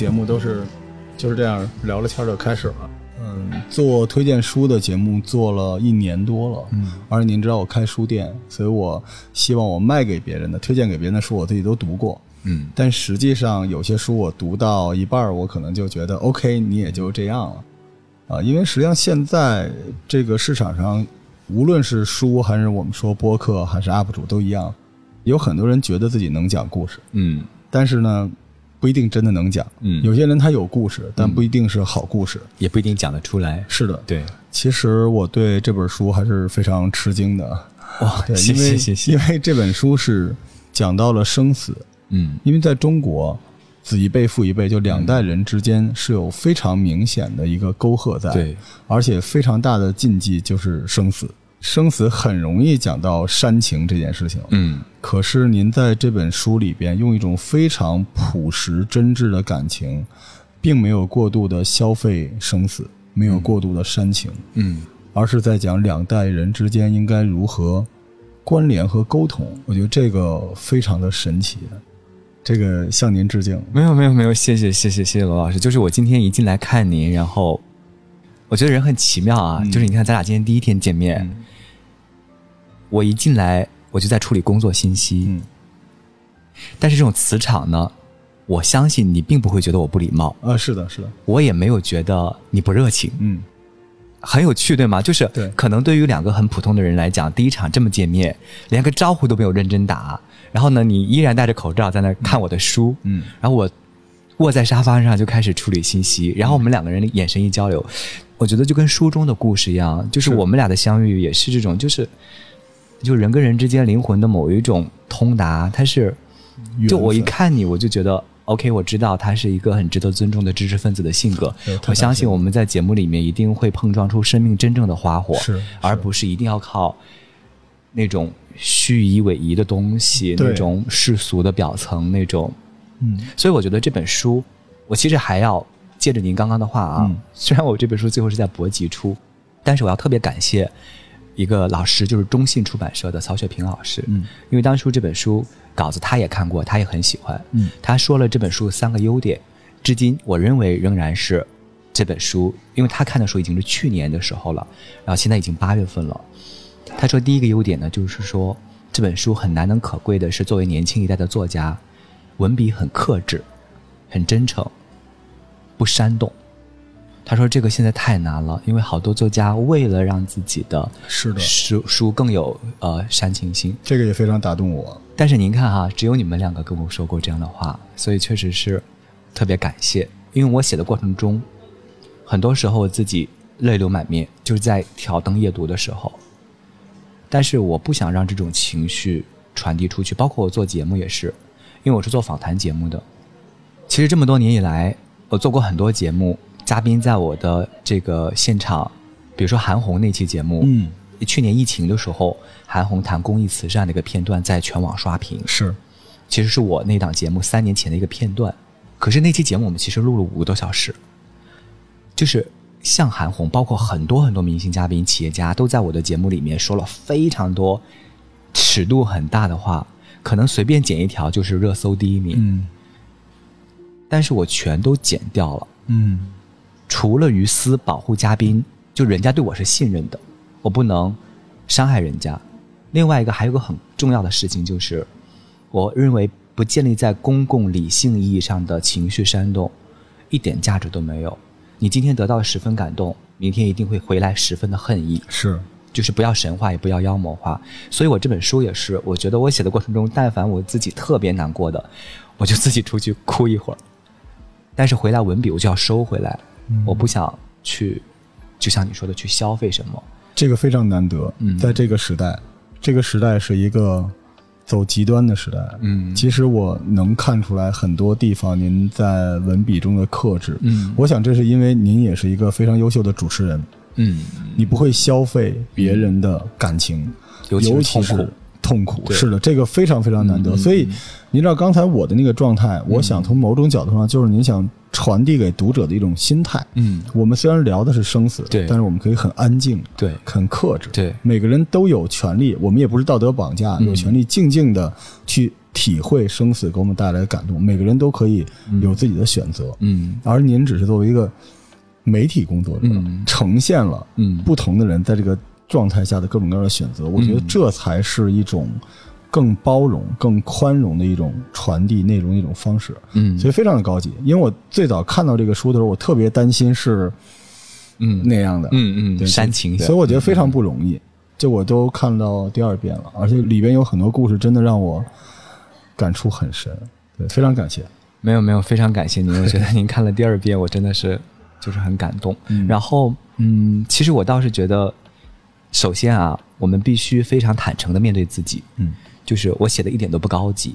节目都是就是这样聊了天就开始了。嗯，做推荐书的节目做了一年多了，嗯，而且您知道我开书店，所以我希望我卖给别人的、推荐给别人的书，我自己都读过，嗯，但实际上有些书我读到一半儿，我可能就觉得 OK，你也就这样了，啊，因为实际上现在这个市场上，无论是书还是我们说播客还是 UP 主都一样，有很多人觉得自己能讲故事，嗯。但是呢，不一定真的能讲，嗯。有些人他有故事，但不一定是好故事，也不一定讲得出来。是的，对，其实我对这本书还是非常吃惊的，哇，对，谢因为谢谢谢。因。为这本书是讲到了生死，嗯。因为在中国，子一辈父一辈，就两代人之间是有非常明显的一个沟壑在，对，而且非常大的禁忌就是生死，生死很容易讲到煽情这件事情，嗯可是您在这本书里边用一种非常朴实真挚的感情，并没有过度的消费生死，没有过度的煽情，嗯而是在讲两代人之间应该如何关联和沟通。我觉得这个非常的神奇，这个向您致敬。没有没有没有，谢谢谢谢谢谢罗老师。就是我今天一进来看您，然后我觉得人很奇妙啊。嗯就是你看，咱俩今天第一天见面，嗯我一进来我就在处理工作信息，嗯。但是这种磁场呢，我相信你并不会觉得我不礼貌，啊，是的，是的，我也没有觉得你不热情，嗯，很有趣，对吗？就是对。可能对于两个很普通的人来讲，第一场这么见面，连个招呼都没有认真打，然后呢，你依然戴着口罩在那看我的书，嗯。然后我卧在沙发上就开始处理信息，然后我们两个人的眼神一交流，我觉得就跟书中的故事一样，就是是。我们俩的相遇也是这种，就是就人跟人之间灵魂的某一种通达，它是就我一看你，我就觉得 OK，我知道他是一个很值得尊重的知识分子的性格。我相信我们在节目里面一定会碰撞出生命真正的花火，而不是一定要靠那种虚以委蛇的东西，那种世俗的表层，那种。嗯。所以我觉得这本书，我其实还要借着您刚刚的话啊，嗯。虽然我这本书最后是在博集出，但是我要特别感谢一个老师，就是中信出版社的曹雪平老师，嗯因为当初这本书稿子他也看过，他也很喜欢，嗯他说了这本书三个优点，至今我认为仍然是这本书，因为他看的时候已经是去年的时候了，然后现在已经八月份了。他说第一个优点呢，就是说这本书很难能可贵的是，作为年轻一代的作家，文笔很克制，很真诚，不煽动。他说这个现在太难了，因为好多作家为了让自己的是的，书书更有呃煽情性，这个也非常打动我。但是您看哈，只有你们两个跟我说过这样的话，所以确实是特别感谢。因为我写的过程中，很多时候我自己泪流满面，就是在挑灯夜读的时候。但是我不想让这种情绪传递出去，包括我做节目也是，因为我是做访谈节目的。其实这么多年以来，我做过很多节目，嘉宾在我的这个现场，比如说韩红那期节目，嗯，去年疫情的时候，韩红谈公益慈善的一个片段在全网刷屏，是。其实是我那档节目三年前的一个片段。可是那期节目我们其实录了五个多小时，就是像韩红，包括很多很多明星嘉宾、企业家都在我的节目里面说了非常多尺度很大的话，可能随便剪一条就是热搜第一名，嗯。但是我全都剪掉了。嗯除了于私保护嘉宾，就人家对我是信任的，我不能伤害人家。另外一个还有个很重要的事情就是，我认为不建立在公共理性意义上的情绪煽动，一点价值都没有。你今天得到十分感动，明天一定会回来十分的恨意。是就是不要神话，也不要妖魔化。所以我这本书也是，我觉得我写的过程中，但凡我自己特别难过的，我就自己出去哭一会儿，但是回来文笔我就要收回来，我不想去，就像你说的去消费什么。这个非常难得，嗯。在这个时代，这个时代是一个走极端的时代。嗯。其实我能看出来很多地方您在文笔中的克制。嗯。我想这是因为您也是一个非常优秀的主持人，嗯，你不会消费别人的感情，尤其是尤其是痛苦。是的，这个非常非常难得。所以，您知道刚才我的那个状态，我想从某种角度上，就是您想传递给读者的一种心态。嗯，我们虽然聊的是生死，对。但是我们可以很安静，对。很克制。对。每个人都有权利，我们也不是道德绑架，嗯。有权利静静的去体会生死给我们带来的感动。每个人都可以有自己的选择，嗯。而您只是作为一个媒体工作者，嗯。呈现了嗯。不同的人在这个状态下的各种各样的选择。我觉得这才是一种更包容、更宽容的一种传递内容的一种方式。嗯所以非常的高级。因为我最早看到这个书的时候，我特别担心是嗯那样的，嗯嗯，煽情，所以我觉得非常不容易。就我都看到第二遍了，而且里边有很多故事，真的让我感触很深。对，非常感谢。没有没有，非常感谢您。我觉得您看了第二遍，我真的是就是很感动。嗯然后嗯，其实我倒是觉得，首先啊，我们必须非常坦诚的面对自己，嗯就是我写的一点都不高级，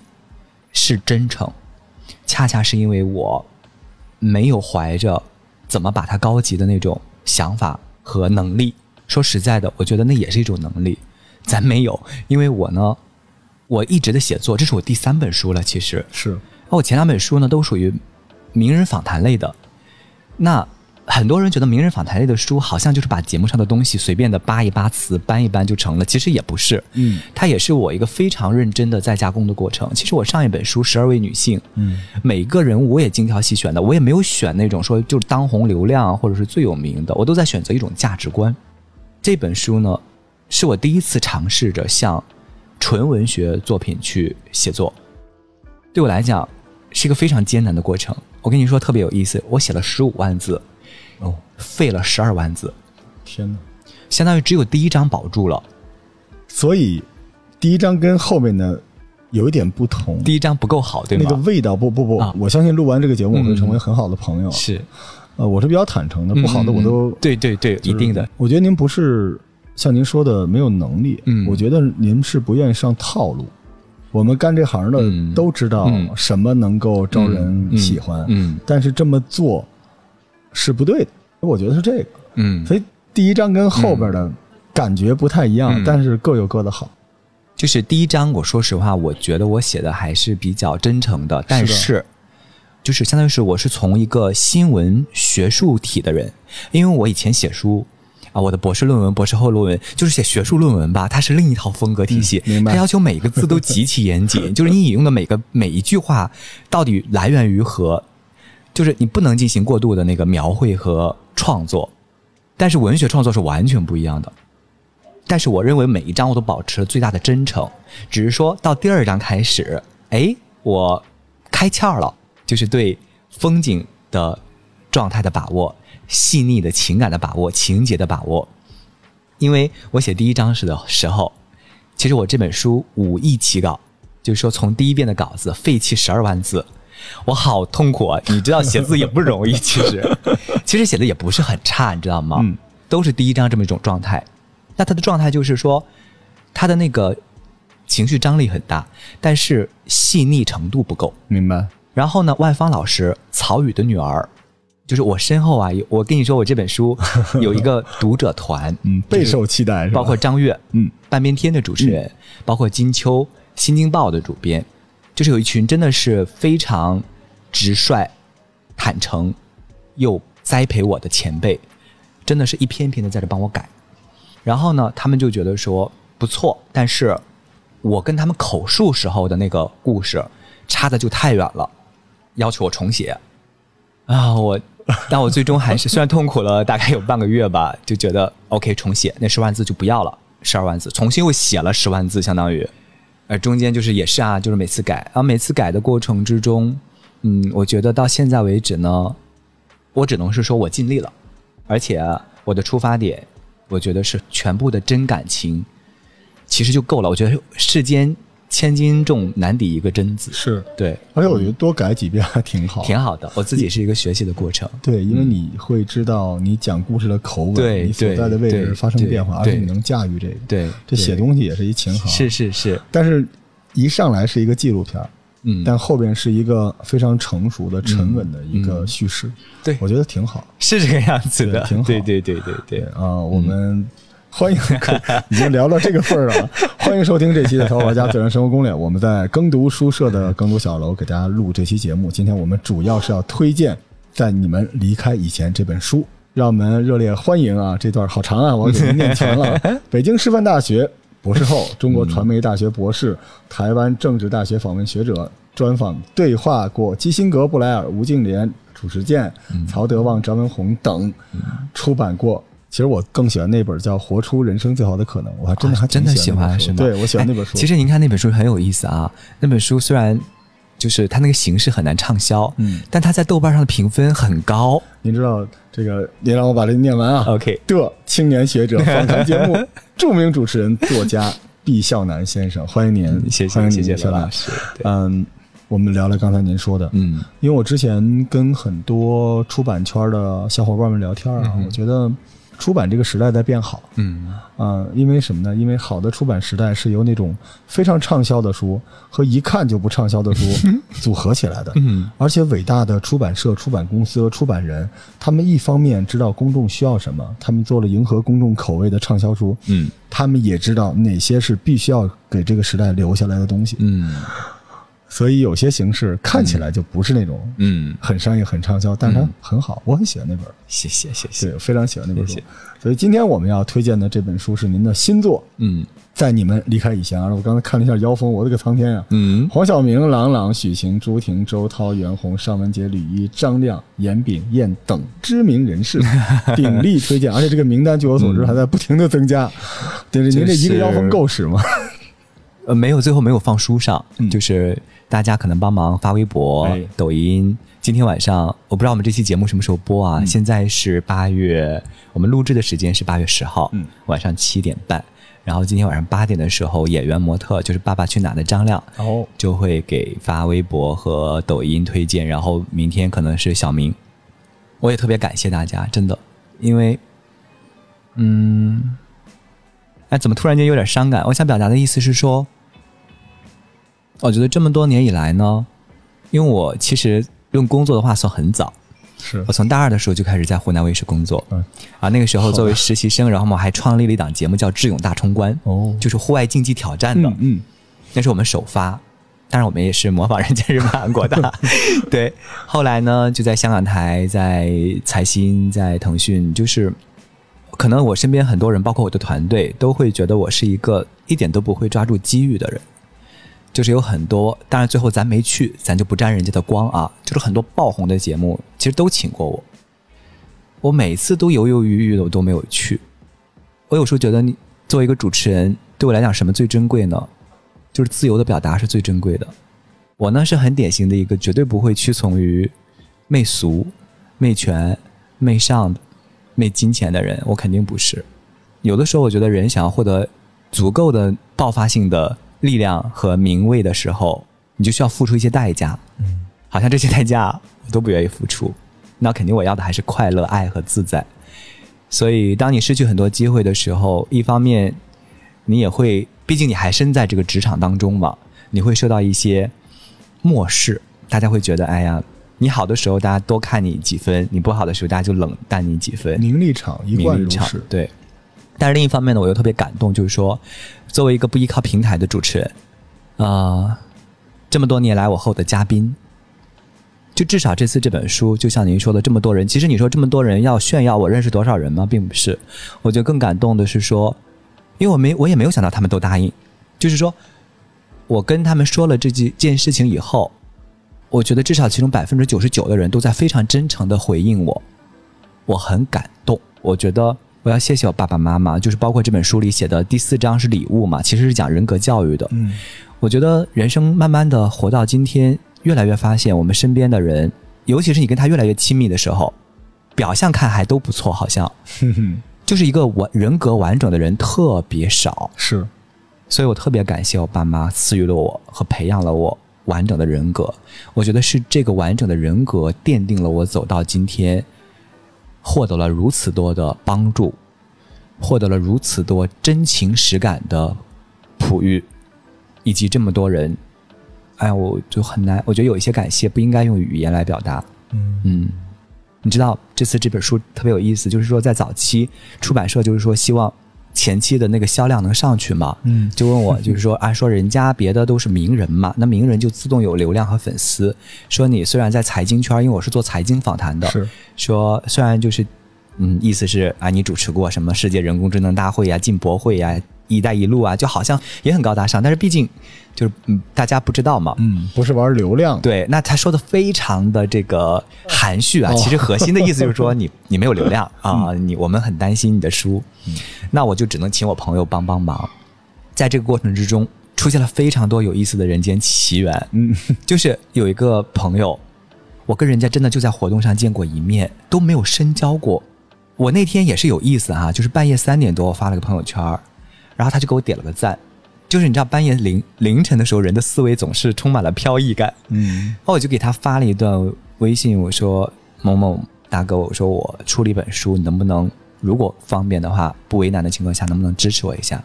是真诚，恰恰是因为我没有怀着怎么把它高级的那种想法和能力。说实在的，我觉得那也是一种能力，咱没有，因为我呢，我一直的写作，这是我第三本书了，其实，是，那我前两本书呢，都属于名人访谈类的。那很多人觉得名人访谈类的书好像就是把节目上的东西随便的扒一扒词、搬一搬就成了，其实也不是。嗯它也是我一个非常认真的在加工的过程。其实我上一本书《十二位女性》，嗯每个人物我也精挑细选的，我也没有选那种说就是当红流量或者是最有名的，我都在选择一种价值观。这本书呢，是我第一次尝试着向纯文学作品去写作，对我来讲是一个非常艰难的过程。我跟你说特别有意思，我写了十五万字，哦，废了十二万字，天哪！相当于只有第一章保住了，所以第一章跟后面的有一点不同，第一章不够好，对吗？那个味道不不不，啊我相信录完这个节目我会嗯成为很好的朋友。是呃，我是比较坦诚的，不好的我都嗯对对对，一定的。。我觉得您不是像您说的没有能力，嗯我觉得您是不愿意上套路。我们干这行的嗯都知道嗯什么能够招人嗯喜欢，嗯但是这么做是不对的。我觉得是这个，嗯，所以第一章跟后边的感觉不太一样，嗯。但是各有各的好。就是第一章，我说实话，我觉得我写的还是比较真诚的，但是，就是相当于是我是从一个新闻学术体的人，因为我以前写书啊，我的博士论文、博士后论文就是写学术论文吧，它是另一套风格体系，嗯明白。它要求每个字都极其严谨，就是你引用的每个每一句话到底来源于何，就是你不能进行过度的那个描绘和创作，但是文学创作是完全不一样的。但是我认为每一章我都保持了最大的真诚，只是说到第二章开始，哎，我开窍了，就是对风景的状态的把握、细腻的情感的把握、情节的把握。因为我写第一章时的时候，其实我这本书五亿起稿，就是说从第一遍的稿子废弃十二万字，我好痛苦啊！你知道写字也不容易，其实 其实写的也不是很差，你知道吗？嗯都是第一章这么一种状态。那他的状态就是说，他的那个情绪张力很大，但是细腻程度不够。明白？然后呢，万芳老师曹禺的女儿，就是我身后啊，有我跟你说，我这本书 有一个读者团，嗯，备受期待，包括张悦，嗯，半边天的主持人，包括金秋，新京报的主编，就是有一群真的是非常直率、坦诚又栽培我的前辈，真的是一篇一篇的在这帮我改。然后呢，他们就觉得说不错，但是我跟他们口述时候的那个故事差的就太远了，要求我重写。啊，我，但我最终还是虽然痛苦了大概有半个月吧，就觉得 OK 重写那十万字就不要了，十二万字重新又写了十万字，相当于，呃，中间就是也是啊，就是每次改，然后每次改的过程之中，嗯，我觉得到现在为止呢，我只能是说我尽力了，而且我的出发点，我觉得是全部的真感情，其实就够了。我觉得世间千斤重难抵一个真字，是，对，而且我觉得多改几遍还挺好，挺好的。我自己是一个学习的过程。对，因为你会知道你讲故事的口吻，对你所在的位置发生变化，而且你能驾驭这个。对，这写东西也是一琴行，是是是，但是一上来是一个纪录片儿，嗯，但后边是一个非常成熟的、沉稳的一个叙事，对。我觉得挺好。是这个样子的，挺好。对对对对对，啊，我们欢迎，已经聊到这个份儿了，欢迎收听这期的《淘宝家自然生活攻略》。我们在耕读书社的耕读小楼给大家录这期节目。今天我们主要是要推荐在你们离开以前这本书，让我们热烈欢迎啊！这段好长啊，我给您念全了。北京师范大学博士后，中国传媒大学博士，台湾政治大学访问学者，专访对话过基辛格、布莱尔、吴敬琏、褚时健、曹德旺、张文宏等，出版过。其实我更喜欢那本叫《活出人生最好的可能》，我还真的还啊真的喜欢是吗？对，我喜欢那本书。哎其实您看那本书很有意思啊，那本书虽然就是它那个形式很难畅销，嗯，但它在豆瓣上的评分很高。您知道这个，您让我把这念完啊。OK，的青年学者访谈节目 著名主持人作家毕孝南先生，欢迎您，谢欢迎谢谢老师。嗯，我们聊聊刚才您说的，嗯因为我之前跟很多出版圈的小伙伴们聊天啊，我觉得出版这个时代在变好。嗯啊、因为什么呢？因为好的出版时代是由那种非常畅销的书和一看就不畅销的书 组合起来的。嗯而且伟大的出版社、出版公司和出版人，他们一方面知道公众需要什么，他们做了迎合公众口味的畅销书，嗯他们也知道哪些是必须要给这个时代留下来的东西。嗯所以有些形式看起来就不是那种嗯，很商业、很畅销，但是它很好，我很喜欢那本。谢谢谢谢。对，非常喜欢那本书。所以今天我们要推荐的这本书是您的新作，嗯在你们离开以前啊，我刚才看了一下妖风，我的个苍天啊！嗯黄晓明、郎朗、许晴、朱婷、周涛、袁弘、尚雯婕、吕一、张亮、严炳彦等知名人士 鼎力推荐，而且这个名单据我所知还在不停的增加。对，您这一个妖风够使吗？呃，没有，最后没有放书上，嗯就是大家可能帮忙发微博、哎抖音。今天晚上我不知道我们这期节目什么时候播啊？现在是八月，我们录制的时间是八月十号，嗯晚上七点半。然后今天晚上八点的时候，演员模特就是《爸爸去哪儿》的张亮哦，就会给发微博和抖音推荐，然后明天可能是小明。我也特别感谢大家，真的，因为，嗯，哎，怎么突然间有点伤感？我想表达的意思是说，我觉得这么多年以来呢，因为我其实用工作的话算很早，是我从大二的时候就开始在湖南卫视工作，嗯啊，那个时候作为实习生，然后我们还创立了一档节目叫《智勇大冲关》，哦就是户外竞技挑战的，嗯嗯，那是我们首发，当然我们也是模仿人家日本、韩国的。对，后来呢，就在香港台、在财新、在腾讯，就是可能我身边很多人，包括我的团队，都会觉得我是一个一点都不会抓住机遇的人。就是有很多，当然最后咱没去，咱就不沾人家的光啊。就是很多爆红的节目，其实都请过我，我每次都犹犹豫豫的，我都没有去。我有时候觉得你作为一个主持人，对我来讲什么最珍贵呢？就是自由的表达是最珍贵的。我呢是很典型的一个绝对不会屈从于媚俗、媚权、媚上、媚金钱的人，我肯定不是。有的时候，我觉得人想要获得足够的爆发性的力量和名位的时候，你就需要付出一些代价。嗯，好像这些代价我都不愿意付出。那肯定我要的还是快乐、爱和自在。所以，当你失去很多机会的时候，一方面你也会，毕竟你还身在这个职场当中嘛，你会受到一些漠视，大家会觉得，哎呀，你好的时候大家多看你几分，你不好的时候大家就冷淡你几分，名利场一贯如是。对。但是另一方面呢，我又特别感动，就是说，作为一个不依靠平台的主持人，啊、这么多年来我和我的嘉宾，就至少这次这本书，就像您说的，这么多人，其实你说这么多人要炫耀我认识多少人吗？并不是。我觉得更感动的是说，因为我没我也没有想到他们都答应，就是说我跟他们说了这件件事情以后，我觉得至少其中百分之九十九的人都在非常真诚的回应我，我很感动。我觉得我要谢谢我爸爸妈妈，就是包括这本书里写的第四章是礼物嘛，其实是讲人格教育的。嗯，我觉得人生慢慢的活到今天，越来越发现我们身边的人，尤其是你跟他越来越亲密的时候，表象看还都不错，好像 就是一个完人格完整的人特别少。是所以我特别感谢我爸妈赐予了我和培养了我完整的人格。我觉得是这个完整的人格奠定了我走到今天，获得了如此多的帮助，获得了如此多真情实感的哺育，以及这么多人。哎呀，我就很难，我觉得有一些感谢不应该用语言来表达。嗯嗯，你知道这次这本书特别有意思，就是说在早期出版社就是说希望前期的那个销量能上去吗，嗯就问我就是说啊，说人家别的都是名人嘛，那名人就自动有流量和粉丝。说你虽然在财经圈，因为我是做财经访谈的，是说虽然就是嗯，意思是啊，你主持过什么世界人工智能大会呀、进博会呀、“一带一路”啊，就好像也很高大上，但是毕竟就是嗯，大家不知道嘛。嗯，不是玩流量，对，那他说的非常的这个含蓄啊，哦其实核心的意思就是说 你你没有流量啊，你我们很担心你的书，那我就只能请我朋友帮帮忙。在这个过程之中，出现了非常多有意思的人间奇缘。嗯，就是有一个朋友，我跟人家真的就在活动上见过一面，都没有深交过。我那天也是有意思哈、就是半夜三点多我发了个朋友圈儿，然后他就给我点了个赞。就是你知道半夜凌凌晨的时候，人的思维总是充满了飘逸感。嗯然后我就给他发了一段微信，我说某某大哥，我说我出了一本书，你能不能如果方便的话，不为难的情况下，能不能支持我一下？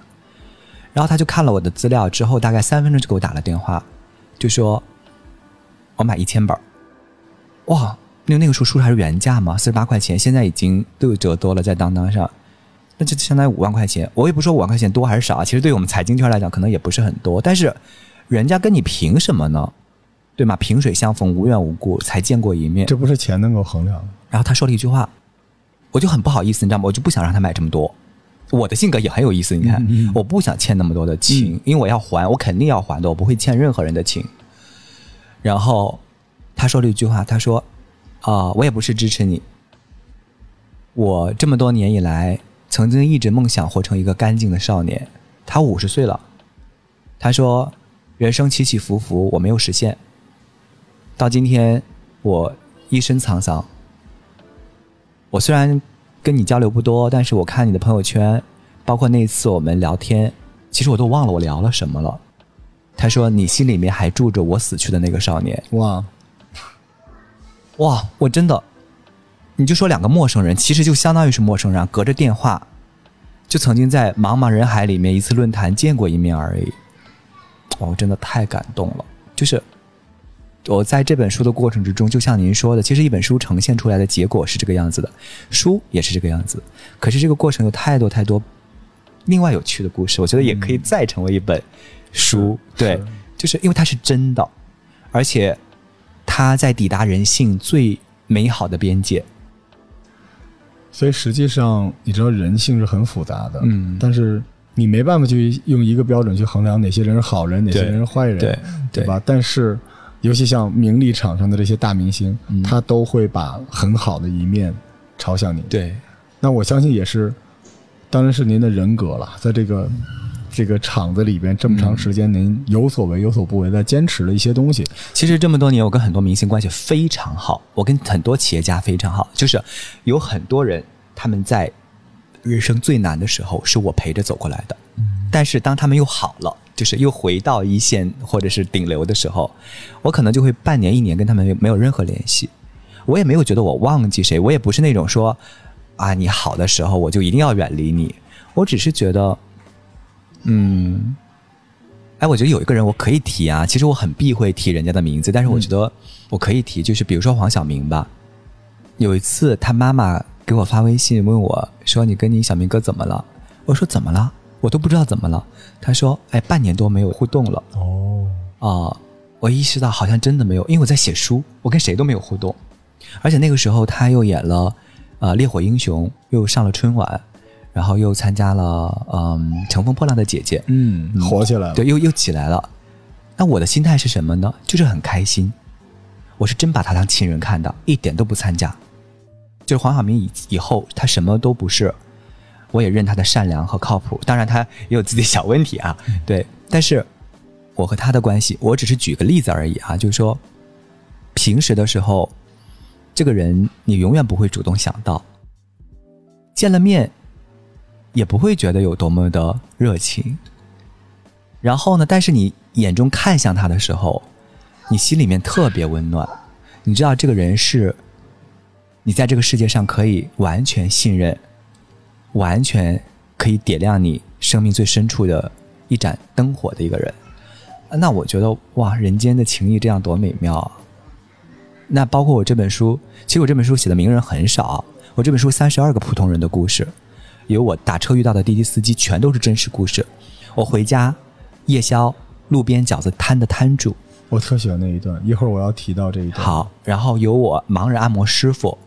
然后他就看了我的资料之后，大概三分钟就给我打了电话，就说我买一千本儿哇，那那个时候书还是原价嘛，四十八块钱，现在已经六折多了，在当当上。那就相当于五万块钱，我也不说五万块钱多还是少啊，其实对于我们财经圈来讲，可能也不是很多，但是人家跟你凭什么呢？对吗？萍水相逢，无缘无故，才见过一面。这不是钱能够衡量的。然后他说了一句话，我就很不好意思，你知道吗？我就不想让他买这么多。我的性格也很有意思，你看，我不想欠那么多的情，因为我要还，我肯定要还的，我不会欠任何人的情。然后他说了一句话，他说：“啊、我也不是支持你，我这么多年以来，曾经一直梦想活成一个干净的少年。他五十岁了，他说，人生起起伏伏，我没有实现。到今天，我一身沧桑。我虽然跟你交流不多，但是我看你的朋友圈，包括那次我们聊天，其实我都忘了我聊了什么了。他说你心里面还住着我死去的那个少年。哇，哇，我真的，你就说两个陌生人，其实就相当于是陌生人，隔着电话，就曾经在茫茫人海里面一次论坛见过一面而已。哇，我真的太感动了。就是我在这本书的过程之中，就像您说的，其实一本书呈现出来的结果是这个样子的，书也是这个样子。可是这个过程有太多太多另外有趣的故事，我觉得也可以再成为一本书。对是，就是因为它是真的，而且它在抵达人性最美好的边界。所以实际上你知道人性是很复杂的，嗯但是你没办法去用一个标准去衡量哪些人是好人，哪些人是坏人，对对吧？但是尤其像名利场上的这些大明星，嗯他都会把很好的一面朝向你。对，那我相信也是，当然是您的人格了，在这个这个厂子里边这么长时间，您有所为有所不为，在坚持了一些东西。其实这么多年，我跟很多明星关系非常好，我跟很多企业家非常好，就是有很多人他们在人生最难的时候是我陪着走过来的，但是当他们又好了，就是又回到一线或者是顶流的时候，我可能就会半年一年跟他们没有任何联系，我也没有觉得我忘记谁，我也不是那种说啊你好的时候我就一定要远离你，我只是觉得，嗯。哎，我觉得有一个人我可以提啊，其实我很避讳提人家的名字，但是我觉得我可以提，就是比如说黄晓明吧。有一次他妈妈给我发微信问我说：“你跟你小明哥怎么了？”我说：“怎么了？我都不知道怎么了。”他说：“哎，半年多没有互动了。”哦，啊、我意识到好像真的没有，因为我在写书，我跟谁都没有互动，而且那个时候他又演了呃《烈火英雄》，又上了春晚，然后又参加了嗯《乘风破浪的姐姐》，嗯，火起来了。对，又又起来了。那我的心态是什么呢？就是很开心，我是真把他当亲人看的，一点都不参加。就是黄晓明以以后他什么都不是，我也认他的善良和靠谱。当然他也有自己小问题啊，对。但是我和他的关系，我只是举个例子而已啊，就是说，平时的时候，这个人你永远不会主动想到，见了面也不会觉得有多么的热情。然后呢，但是你眼中看向他的时候，你心里面特别温暖。你知道这个人是，你在这个世界上可以完全信任，完全可以点亮你生命最深处的一盏灯火的一个人。那我觉得哇，人间的情谊这样多美妙啊！那包括我这本书，其实我这本书写的名人很少，我这本书三十二个普通人的故事，有我打车遇到的滴滴司机，全都是真实故事。我回家夜宵路边饺子摊的摊主，我特喜欢那一段，一会儿我要提到这一段。，好，然后有我盲人按摩师傅，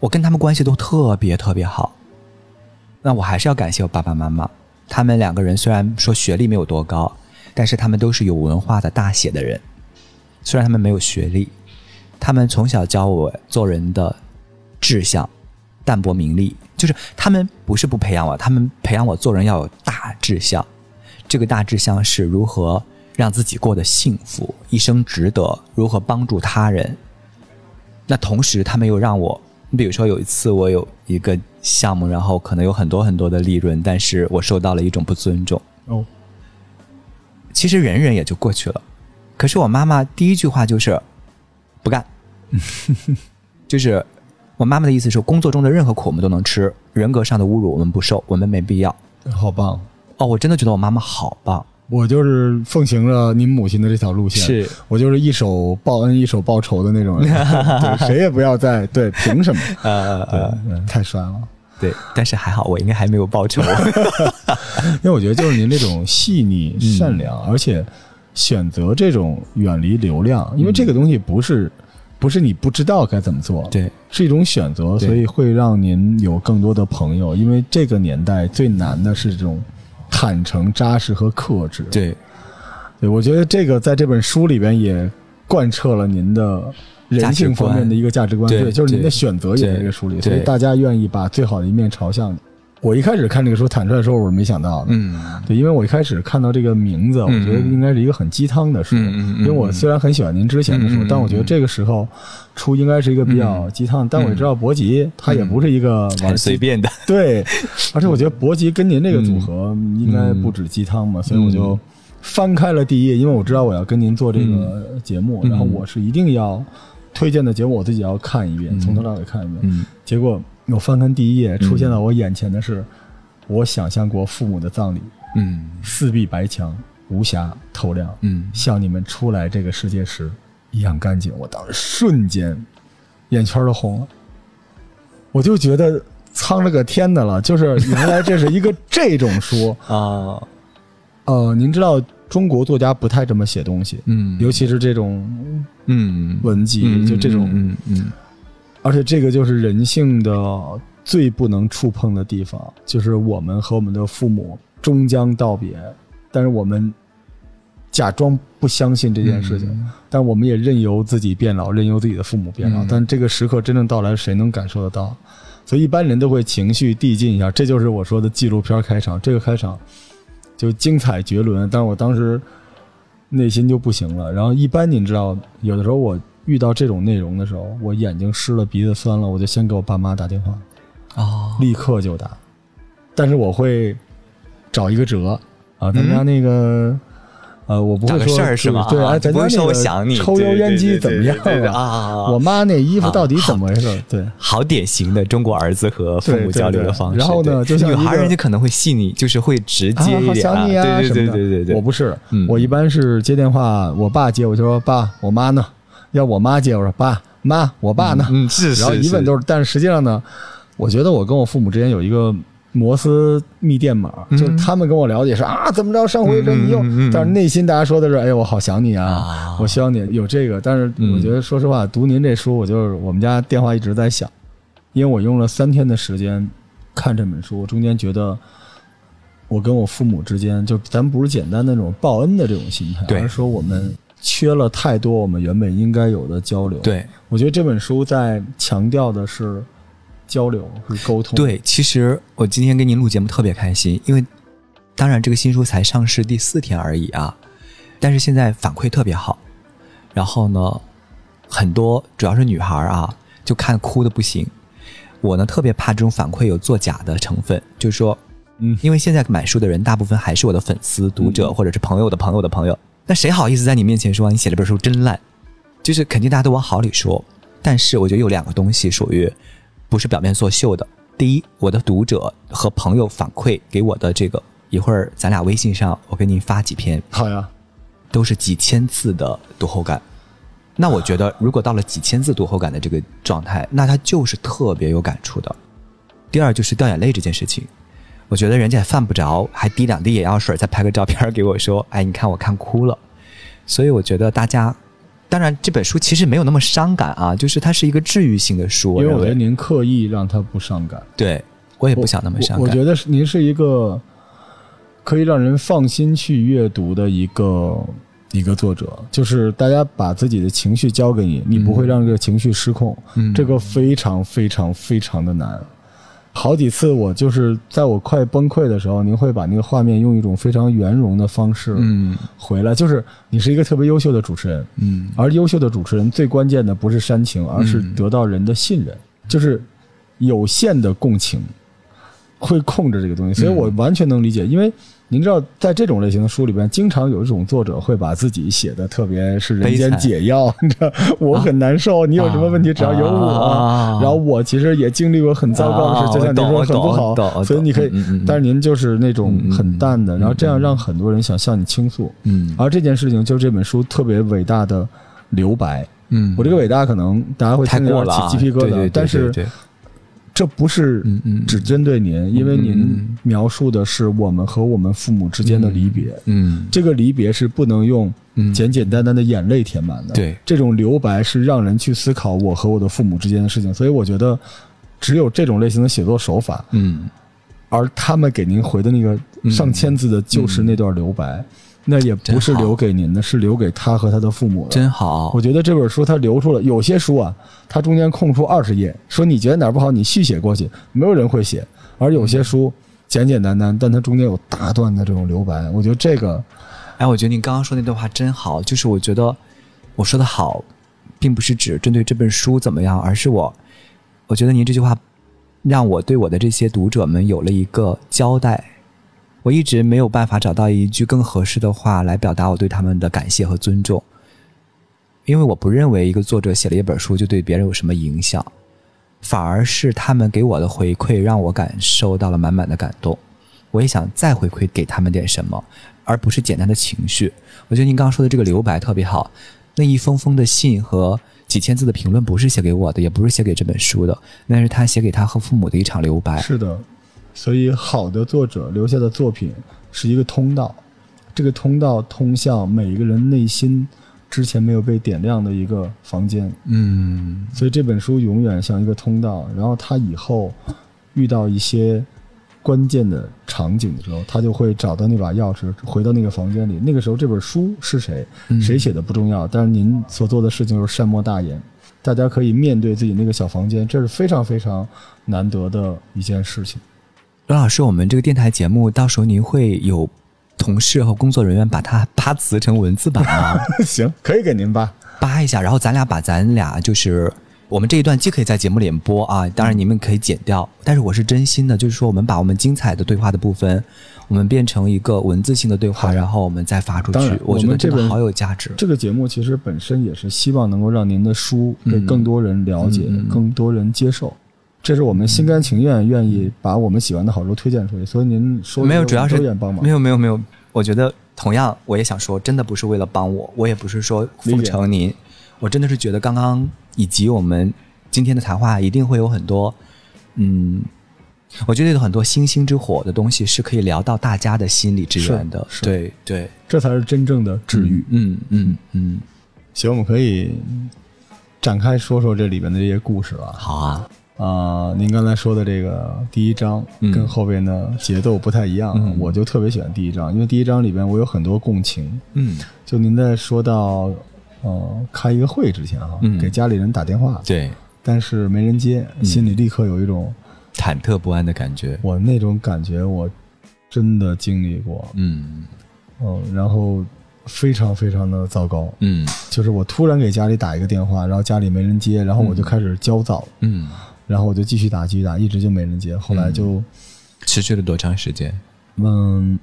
我跟他们关系都特别特别好。那我还是要感谢我爸爸妈妈，他们两个人虽然说学历没有多高，但是他们都是有文化的大写的人。虽然他们没有学历，他们从小教我做人的志向，淡泊名利。就是他们不是不培养我，他们培养我做人要有大志向。这个大志向是如何让自己过得幸福，一生值得，如何帮助他人。那同时，他们又让我，你比如说有一次我有一个项目，然后可能有很多很多的利润，但是我受到了一种不尊重。哦，其实忍忍也就过去了。可是我妈妈第一句话就是不干，就是我妈妈的意思是，工作中的任何苦我们都能吃，人格上的侮辱我们不受，我们没必要。好棒！哦，我真的觉得我妈妈好棒。我就是奉行着您母亲的这条路线，是我就是一手报恩一手报仇的那种人，对谁也不要再对，凭什么？呃太帅了。对，但是还好，我应该还没有报仇。因为我觉得就是您这种细腻、嗯善良，而且选择这种远离流量，因为这个东西不是不是你不知道该怎么做，，对，是一种选择，所以会让您有更多的朋友。因为这个年代最难的是这种坦诚、扎实和克制。对，对，我觉得这个在这本书里边也贯彻了您的人性方面的一个价值观，对，就是您的选择也在这个书里，所以大家愿意把最好的一面朝向你。我一开始看这个书坦率的时候，我是没想到的，嗯。对，因为我一开始看到这个名字，我觉得应该是一个很鸡汤的书，嗯嗯嗯因为我虽然很喜欢您之前的书，但我觉得这个时候出应该是一个比较鸡汤，但我也知道伯吉他也不是一个玩很随便的。对，而且我觉得伯吉跟您这个组合应该不止鸡汤嘛，所以我就翻开了第一页，因为我知道我要跟您做这个节目，嗯。然后我是一定要推荐的节目我自己要看一遍，从头到尾看一遍。嗯。结果我翻看第一页，出现在我眼前的是我想象过父母的葬礼，嗯。四壁白墙，无暇透亮，嗯。像你们出来这个世界时一样干净。我当时瞬间眼圈都红了，我就觉得苍了个天的了，就是原来这是一个 这种书。啊。呃，您知道中国作家不太这么写东西，嗯。尤其是这种嗯。文集，嗯就这种，嗯嗯而且这个就是人性的最不能触碰的地方，就是我们和我们的父母终将道别，但是我们假装不相信这件事情，嗯但我们也任由自己变老，任由自己的父母变老。嗯但这个时刻真正到来，谁能感受得到？所以一般人都会情绪递进一下，这就是我说的纪录片开场。这个开场就精彩绝伦，但是我当时内心就不行了。然后一般你知道，有的时候我遇到这种内容的时候，我眼睛湿了，鼻子酸了，我就先给我爸妈打电话，哦立刻就打。但是我会找一个辙啊，咱家那个。呃，我不会说事儿是吗？对，哎，咱不会说我家那个想你，抽油烟机怎么样对对对对啊？啊？我妈那衣服到底怎么回事？对，好典型的中国儿子和父母交流的方式。对对对然后呢女就像女孩人家可能会细腻，就是会直接一好点想你啊对对什么的。对对对，我不是嗯，我一般是接电话，我爸接我就说爸，我妈呢？要我妈接我说爸妈，我爸呢？嗯是是，然后一问都是，但是实际上呢，我觉得我跟我父母之间有一个摩斯密电码，嗯就是他们跟我了解是啊，怎么着，上回这你又嗯嗯嗯，但是内心大家说的是，哎呀，我好想你啊啊，我希望你有这个。但是嗯我觉得，说实话，读您这书，我就是我们家电话一直在响，因为我用了三天的时间看这本书，我中间觉得。我跟我父母之间，就咱不是简单的那种报恩的这种心态，而是说我们缺了太多我们原本应该有的交流。对我觉得这本书在强调的是交流，是沟通。，对。其实我今天跟您录节目特别开心，因为当然这个新书才上市第四天而已啊，但是现在反馈特别好。然后呢，很多主要是女孩啊，就看哭的不行。我呢特别怕这种反馈有作假的成分，就是说，嗯因为现在买书的人大部分还是我的粉丝、读者或者是朋友的朋友的朋友，那谁好意思在你面前说你写了本书真烂？就是肯定大家都往好里说，但是我觉得有两个东西属于不是表面作秀的。第一，我的读者和朋友反馈给我的这个，一会儿咱俩微信上我给你发几篇，好呀，都是几千字的读后感。那我觉得，如果到了几千字读后感的这个状态，那他就是特别有感触的。第二就是掉眼泪这件事情，我觉得人家也犯不着，还滴两滴眼药水，再拍个照片给我说：“ 哎，你看我看哭了。”所以我觉得大家，当然这本书其实没有那么伤感啊，就是它是一个治愈性的书。因为我觉得您刻意让它不伤感。对我也不想那么伤感。我我觉得您是一个可以让人放心去阅读的一个一个作者，就是大家把自己的情绪交给你，你不会让这个情绪失控，嗯这个非常非常非常的难。好几次我就是在我快崩溃的时候，您会把那个画面用一种非常圆融的方式嗯。回来，就是你是一个特别优秀的主持人，嗯。而优秀的主持人最关键的不是煽情，而是得到人的信任，就是有限的共情会控制这个东西，所以我完全能理解。因为您知道，在这种类型的书里边，经常有一种作者会把自己写的特别是人间解药，你知道，我很难受，你有什么问题只要有我。啊然后我其实也经历过很糟糕的事，啊就像您说很不好所以你可以但是您就是那种很淡的，然后这样让很多人想向你倾诉。嗯。而这件事情就是这本书特别伟大的留白。嗯，我这个伟大可能大家会太听着过了啊，起鸡皮疙瘩，对对对但是这不是只针对您，因为嗯您嗯描述的是我们和我们父母之间的离别，嗯这个离别是不能用嗯。简简单单的眼泪填满的。对。这种留白是让人去思考我和我的父母之间的事情，所以我觉得只有这种类型的写作手法，嗯。而他们给您回的那个上千字的就是那段留白，那也不是留给您的，是留给他和他的父母的。真好我，觉得这本书它留出了有些书啊，它中间空出二十页，说你觉得哪儿不好，你续写过去，没有人会写。而有些书简简单单，但它中间有大段的这种留白，我觉得这个哎，我觉得您刚刚说那段话真好，就是我觉得我说的好，并不是指针对这本书怎么样，而是我，我觉得您这句话让我对我的这些读者们有了一个交代。我一直没有办法找到一句更合适的话来表达我对他们的感谢和尊重，因为我不认为一个作者写了一本书就对别人有什么影响，反而是他们给我的回馈让我感受到了满满的感动。我也想再回馈给他们点什么，而不是简单的情绪。我觉得您刚刚说的这个留白特别好，那一封封的信和几千字的评论不是写给我的，也不是写给这本书的，那是他写给他和父母的一场留白。是的。所以，好的作者留下的作品是一个通道，这个通道通向每一个人内心之前没有被点亮的一个房间。嗯所以这本书永远像一个通道，然后他以后遇到一些关键的场景的时候，他就会找到那把钥匙，回到那个房间里。那个时候，这本书是谁，嗯谁写的不重要，但是您所做的事情就是善莫大焉。大家可以面对自己那个小房间，这是非常非常难得的一件事情。罗老师，我们这个电台节目到时候您会有同事和工作人员把它 扒词成文字版吗？行，可以给您扒。扒一下，然后咱俩把咱俩就是我们这一段既可以在节目里面播啊，当然你们可以剪掉，但是我是真心的，就是说我们把我们精彩的对话的部分，我们变成一个文字性的对话，然后我们再发出去，我觉得这个好有价值。这个节目其实本身也是希望能够让您的书被嗯更多人了解、嗯嗯嗯更多人接受。这是我们心甘情愿愿意把我们喜欢的好书推荐出去，所以您说没有，主要是愿帮忙没。有没有没有，我觉得同样我也想说，真的不是为了帮我，我也不是说奉承您，我真的是觉得刚刚以及我们今天的谈话一定会有很多，嗯，我觉得有很多星星之火的东西是可以聊到大家的心理之源的，对对，这才是真正的治愈。嗯嗯嗯，行，我们可以展开说说这里边的这些故事了。好啊，啊、您刚才说的这个第一章嗯。跟后边的节奏不太一样，嗯。我就特别喜欢第一章，因为第一章里边我有很多共情。嗯，就您在说到呃开一个会之前哈、嗯。给家里人打电话，对，但是没人接，心里立刻有一种忐忑不安的感觉，我那种感觉，我真的经历过，嗯。嗯，然后非常非常的糟糕，嗯。就是我突然给家里打一个电话，然后家里没人接，然后我就开始焦躁，嗯，然后我就继续打，继续打，一直就没人接，后来就持续了多长时间？嗯。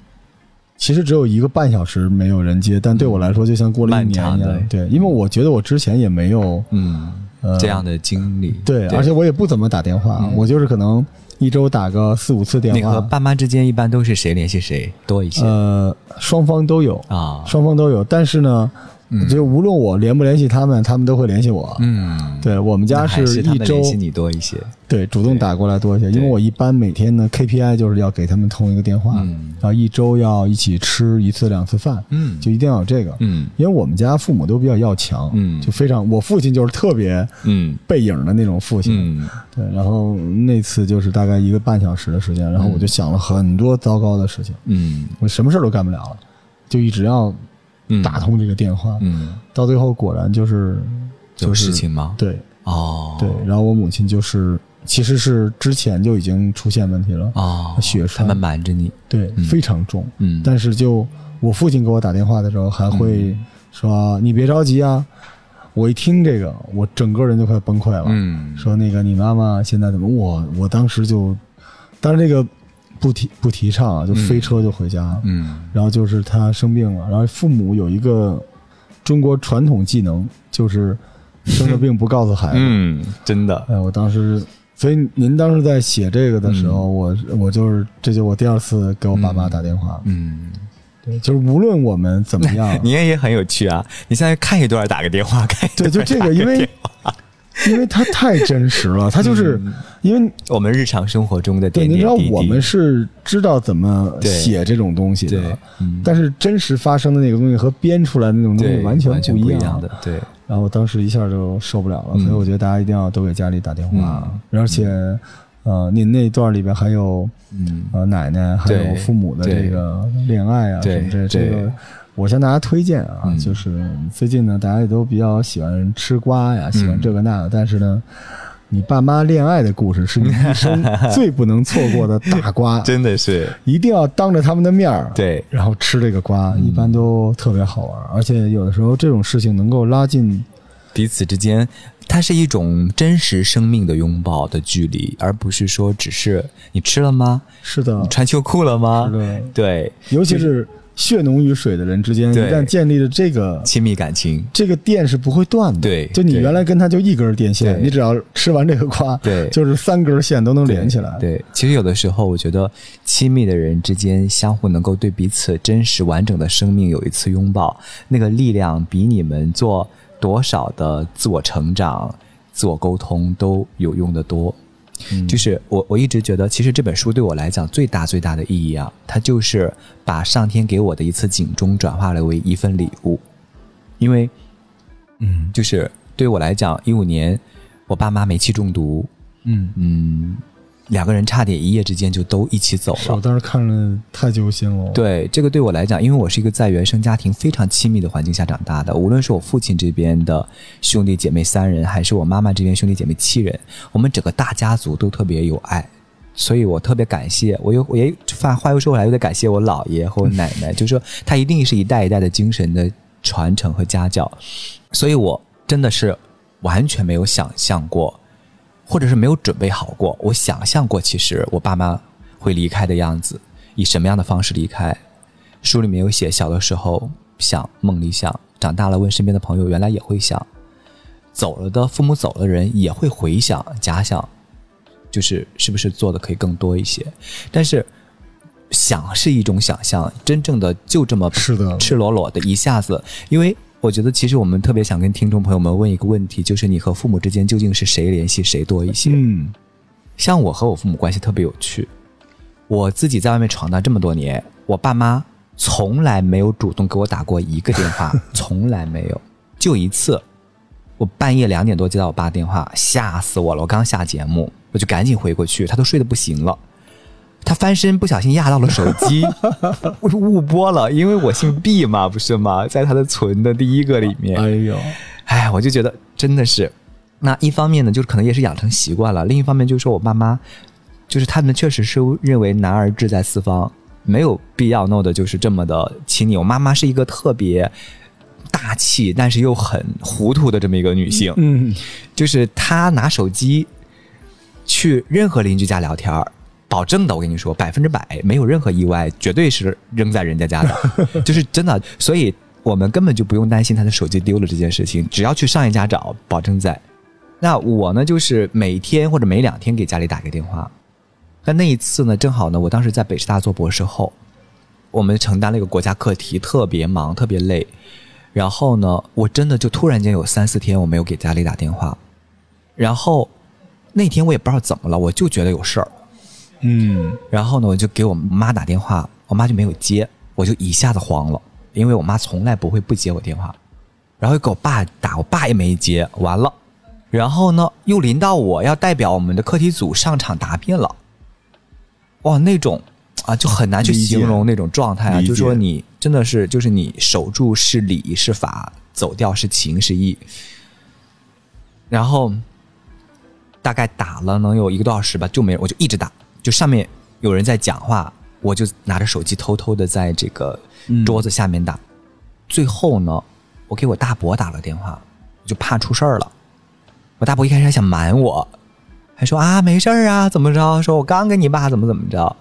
其实只有一个半小时没有人接，但对我来说就像过了一年一样。对，因为我觉得我之前也没有嗯，呃这样的经历，对，而且我也不怎么打电话，我就是可能一周打个四五次电话你和话。爸妈之间一般都是谁联系谁多一些、呃，双方都有，啊？双方都有。但是呢，就无论我联不联系他们，他们都会联系我。嗯，对我们家是一周们联系你多一些。对主动打过来多一些，因为我一般每天的 KPI 就是要给他们通一个电话，嗯。然后一周要一起吃一次两次饭，嗯。就一定要有这个。嗯。因为我们家父母都比较要强，嗯。就非常，我父亲就是特别嗯。背影的那种父亲，嗯。对，然后那次就是大概一个半小时的时间，然后我就想了很多糟糕的事情，嗯。我什么事儿都干不了了，就一直要嗯，打通这个电话，嗯，到最后果然就是有就是事情吗？对。哦，对，然后我母亲就是其实是之前就已经出现问题了，哦，血栓。他们瞒着你。对，嗯。非常重，嗯，但是就我父亲给我打电话的时候还会说、你别着急啊，我一听这个我整个人就快崩溃了，嗯。说那个你妈妈现在怎么？我我当时就，但是那个不提不提倡啊，就飞车就回家。嗯然后就是他生病了，然后父母有一个中国传统技能，就是生了病不告诉孩子。嗯，真的。哎，我当时，所以您当时在写这个的时候，我我就是这就我第二次给我爸妈打电话。嗯，对，就是无论我们怎么样，你也也很有趣啊！你现在看一段打个电话，看一段对，就这个，因为 因为它太真实了，它就是、因为我们日常生活中的点，点您知道点滴滴。我们是知道怎么写这种东西对的，嗯但是真实发生的那个东西和编出来的那种东西完全不一不一样的，对，然后当时一下就受不了了，嗯所以我觉得大家一定要都给家里打电话，嗯而且，呃，您那段里边还有嗯呃奶奶，还有父母的这个恋爱啊什么这这对个。我向大家推荐啊，嗯。就是最近呢，大家也都比较喜欢吃瓜呀，喜欢这个那个，但是呢，你爸妈恋爱的故事是你一生 最不能错过的大瓜，真的是一定要当着他们的面儿，对然后吃这个瓜，嗯。一般都特别好玩，而且有的时候这种事情能够拉近，彼此之间，它是一种真实生命的拥抱的距离，而不是说只是你吃了吗？是的你，穿秋裤了吗？对，尤其是血浓于水的人之间，一旦建立了这个亲密感情，这个电是不会断的。对就你原来跟他就一根电线，你只要吃完这个瓜，对就是三根线都能连起来。对，其实有的时候，我觉得亲密的人之间相互能够对彼此真实完整的生命有一次拥抱，那个力量比你们做多少的自我成长、自我沟通都有用的多。嗯。就是我我一直觉得，其实这本书对我来讲最大最大的意义啊，它就是把上天给我的一次警钟转化了为一份礼物，因为，嗯，就是对我来讲，一五年我爸妈煤气中毒，嗯，嗯，两个人差点一夜之间就都一起走了。是我当时看了太揪心了。，对这个对我来讲，因为我是一个在原生家庭非常亲密的环境下长大的，无论是我父亲这边的兄弟姐妹三人，还是我妈妈这边兄弟姐妹七人，我们整个大家族都特别有爱，所以我特别感谢。我又我也话话又说回来，又得感谢我姥爷和我奶奶，就是说他一定是一代一代的精神的传承和家教，所以我真的是完全没有想象过。或者是没有准备好过。我想象过，其实我爸妈会离开的样子，以什么样的方式离开。书里面有写，小的时候想梦里想，长大了问身边的朋友，原来也会想。走了的父母走了的人也会回想假想，就是是不是做的可以更多一些。但是想是一种想象，真正的就这么是的赤裸裸的一下子，因为我觉得其实我们特别想跟听众朋友们问一个问题，就是你和父母之间究竟是谁联系谁多一些？嗯，像我和我父母关系特别有趣，我自己在外面闯荡这么多年，我爸妈从来没有主动给我打过一个电话，从来没有，就一次，我半夜两点多接到我爸电话，吓死我了！我刚下节目，我就赶紧回过去，他都睡得不行了。他翻身不小心压到了手机，我 说误播了，因为我姓毕嘛，不是吗？在他的存的第一个里面，哎呦，哎，我就觉得真的是，那一方面呢，就是可能也是养成习惯了；另一方面就是说我爸妈，就是他们确实是认为男儿志在四方，没有必要弄的就是这么的亲昵。我妈妈是一个特别大气，但是又很糊涂的这么一个女性，嗯，就是她拿手机去任何邻居家聊天儿。保证的，我跟你说，百分之百没有任何意外，绝对是扔在人家家的，就是真的。所以我们根本就不用担心他的手机丢了这件事情，只要去上一家找，保证在。那我呢，就是每天或者每两天给家里打个电话。但那一次呢，正好呢，我当时在北师大做博士后，我们承担了一个国家课题，特别忙，特别累。然后呢，我真的就突然间有三四天我没有给家里打电话，然后那天我也不知道怎么了，我就觉得有事儿，嗯。然后呢，我就给我妈打电话，我妈就没有接，我就一下子慌了，因为我妈从来不会不接我电话，然后又给我爸打，我爸也没接，完了，然后呢，又临到我要代表我们的课题组上场答辩了，哇，那种啊就很难去形容那种状态啊，就说你真的是就是你守住是理是法，走掉是情是义，然后大概打了能有一个多小时吧，就没，我就一直打，就上面有人在讲话，我就拿着手机偷偷的在这个桌子下面打。最后呢，我给我大伯打了电话，我就怕出事儿了。我大伯一开始还想瞒我，还说啊没事儿啊，怎么着？说我刚跟你爸怎么怎么着。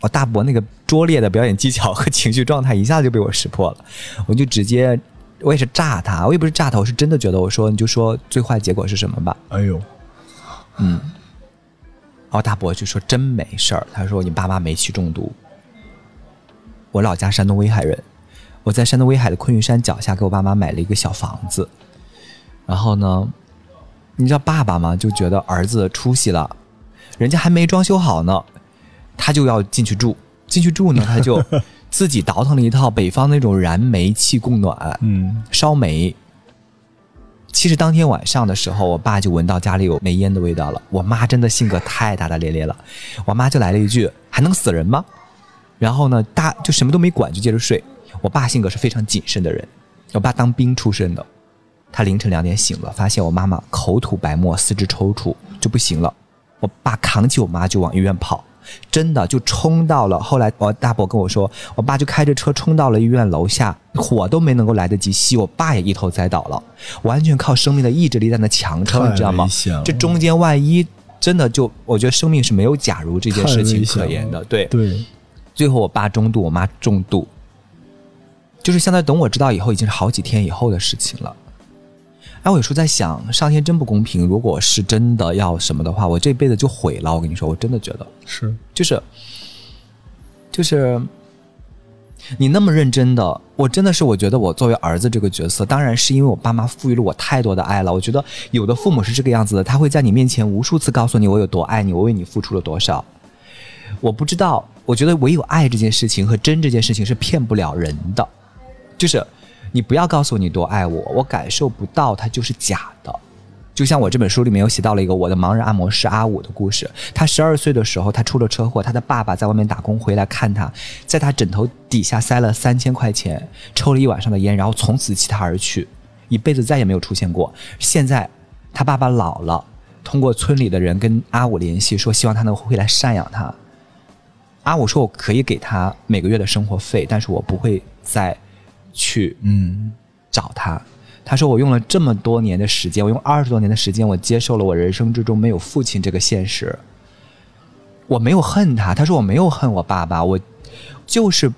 我大伯那个拙劣的表演技巧和情绪状态一下子就被我识破了，我就直接，我也是炸他，我也不是炸他，我是真的觉得我说你就说最坏结果是什么吧。哎呦，然后大伯就说真没事儿，他说你爸妈煤气中毒。我老家山东威海人，我在山东威海的昆玉山脚下给我爸妈买了一个小房子。然后呢，你知道爸爸吗？就觉得儿子出息了，人家还没装修好呢，他就要进去住。进去住呢，他就 自己倒腾了一套北方那种燃煤气供暖，嗯烧煤。其实当天晚上的时候，我爸就闻到家里有煤烟的味道了。我妈真的性格太大大咧咧了，我妈就来了一句：“还能死人吗？”然后呢，大就什么都没管，就接着睡。我爸性格是非常谨慎的人，我爸当兵出身的，他凌晨两点醒了，发现我妈妈口吐白沫，四肢抽搐，就不行了。我爸扛起我妈就往医院跑，真的就冲到了。后来我大伯跟我说，我爸就开着车冲到了医院楼下，火都没能够来得及熄，我爸也一头栽倒了，完全靠生命的意志力在那强撑，你知道吗？这中间万一真的就，我觉得生命是没有假如这件事情可言的。对，对，最后我爸中度，我妈重度，就是相当于等我知道以后，已经是好几天以后的事情了。哎，我有时候在想，上天真不公平。如果是真的要什么的话，我这辈子就毁了。我跟你说，我真的觉得，是就是，就是，你那么认真的，我真的是，我觉得我作为儿子这个角色，当然是因为我爸妈赋予了我太多的爱了。我觉得有的父母是这个样子的，他会在你面前无数次告诉你我有多爱你，我为你付出了多少。我不知道，我觉得唯有爱这件事情和真这件事情是骗不了人的，就是你不要告诉我你多爱我，我感受不到，它就是假的。就像我这本书里面有写到了一个我的盲人按摩师阿五的故事。他十二岁的时候，他出了车祸，他的爸爸在外面打工回来看他，在他枕头底下塞了三千块钱，抽了一晚上的烟，然后从此弃他而去，一辈子再也没有出现过。现在他爸爸老了，通过村里的人跟阿五联系，说希望他能回来赡养他。阿五说：“我可以给他每个月的生活费，但是我不会再去嗯找他。”他说：“我用了这么多年的时间，我用二十多年的时间，我接受了我人生之中没有父亲这个现实。我没有恨他，他说我没有恨我爸爸，我就是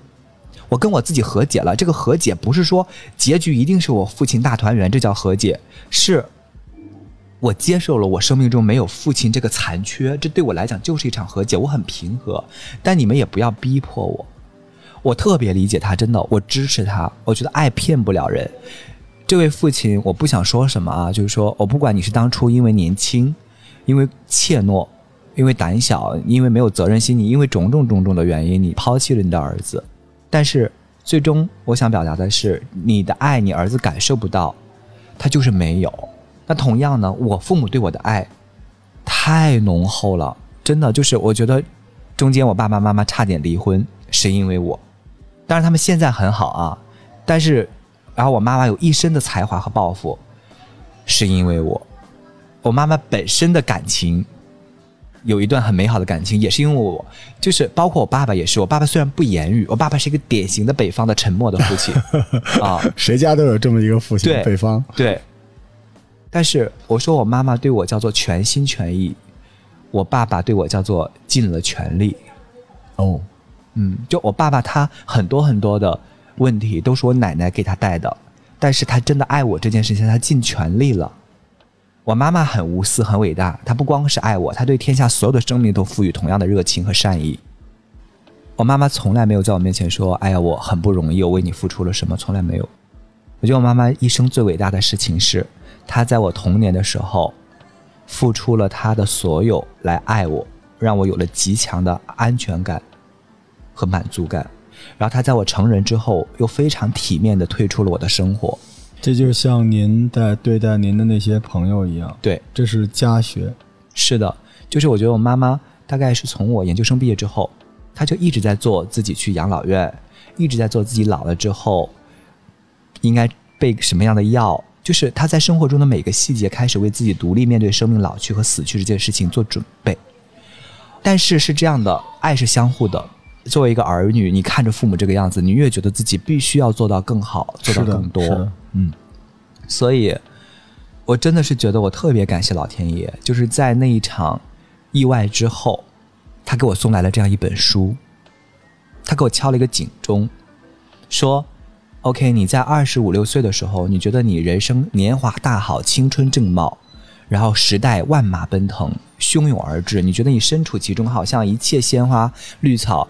我跟我自己和解了。这个和解不是说结局一定是我父亲大团圆，这叫和解，是我接受了我生命中没有父亲这个残缺，这对我来讲就是一场和解，我很平和。但你们也不要逼迫我，我特别理解他，真的，我支持他。我觉得爱骗不了人。这位父亲，我不想说什么啊，就是说我不管你是当初因为年轻，因为怯懦，因为胆小，因为没有责任心，你因为种种种种的原因，你抛弃了你的儿子，但是最终我想表达的是，你的爱你儿子感受不到，他就是没有。那同样呢，我父母对我的爱太浓厚了，真的就是我觉得中间我爸爸妈妈差点离婚是因为我，当然他们现在很好啊，但是然后我妈妈有一身的才华和抱负，是因为我，我妈妈本身的感情有一段很美好的感情，也是因为我，就是包括我爸爸也是，我爸爸虽然不言语，我爸爸是一个典型的北方的沉默的父亲 啊，谁家都有这么一个父亲对，北方。对。但是我说我妈妈对我叫做全心全意，我爸爸对我叫做尽了全力。哦，嗯，就我爸爸他很多很多的问题都是我奶奶给他带的，但是他真的爱我这件事情，他尽全力了。我妈妈很无私，很伟大，她不光是爱我，她对天下所有的生命都赋予同样的热情和善意。我妈妈从来没有在我面前说：“哎呀，我很不容易，我为你付出了什么。”从来没有。我觉得我妈妈一生最伟大的事情是，她在我童年的时候，付出了她的所有来爱我，让我有了极强的安全感和满足感。然后他在我成人之后，又非常体面的退出了我的生活。这就像您在对待您的那些朋友一样，对，这是家学。是的，就是我觉得我妈妈大概是从我研究生毕业之后，她就一直在做自己去养老院，一直在做自己老了之后应该备什么样的药，就是她在生活中的每个细节开始为自己独立面对生命老去和死去这件事情做准备。但是是这样的，爱是相互的。作为一个儿女，你看着父母这个样子，你越觉得自己必须要做到更好，做到更多。嗯，所以，我真的是觉得我特别感谢老天爷，就是在那一场意外之后，他给我送来了这样一本书，他给我敲了一个警钟，说：“OK，你在二十五六岁的时候，你觉得你人生年华大好，青春正茂，然后时代万马奔腾，汹涌而至，你觉得你身处其中，好像一切鲜花绿草。”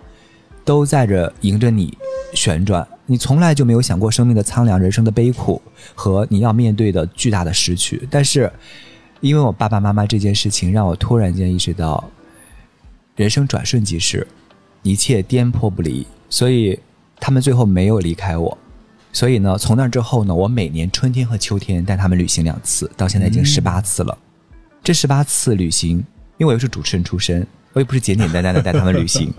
都在这迎着你旋转，你从来就没有想过生命的苍凉、人生的悲苦和你要面对的巨大的失去。但是，因为我爸爸妈妈这件事情，让我突然间意识到，人生转瞬即逝，一切颠簸不离，所以他们最后没有离开我。所以呢，从那之后呢，我每年春天和秋天带他们旅行两次，到现在已经十八次了。这十八次旅行，因为我又是主持人出身。我也不是简简单单的带他们旅行，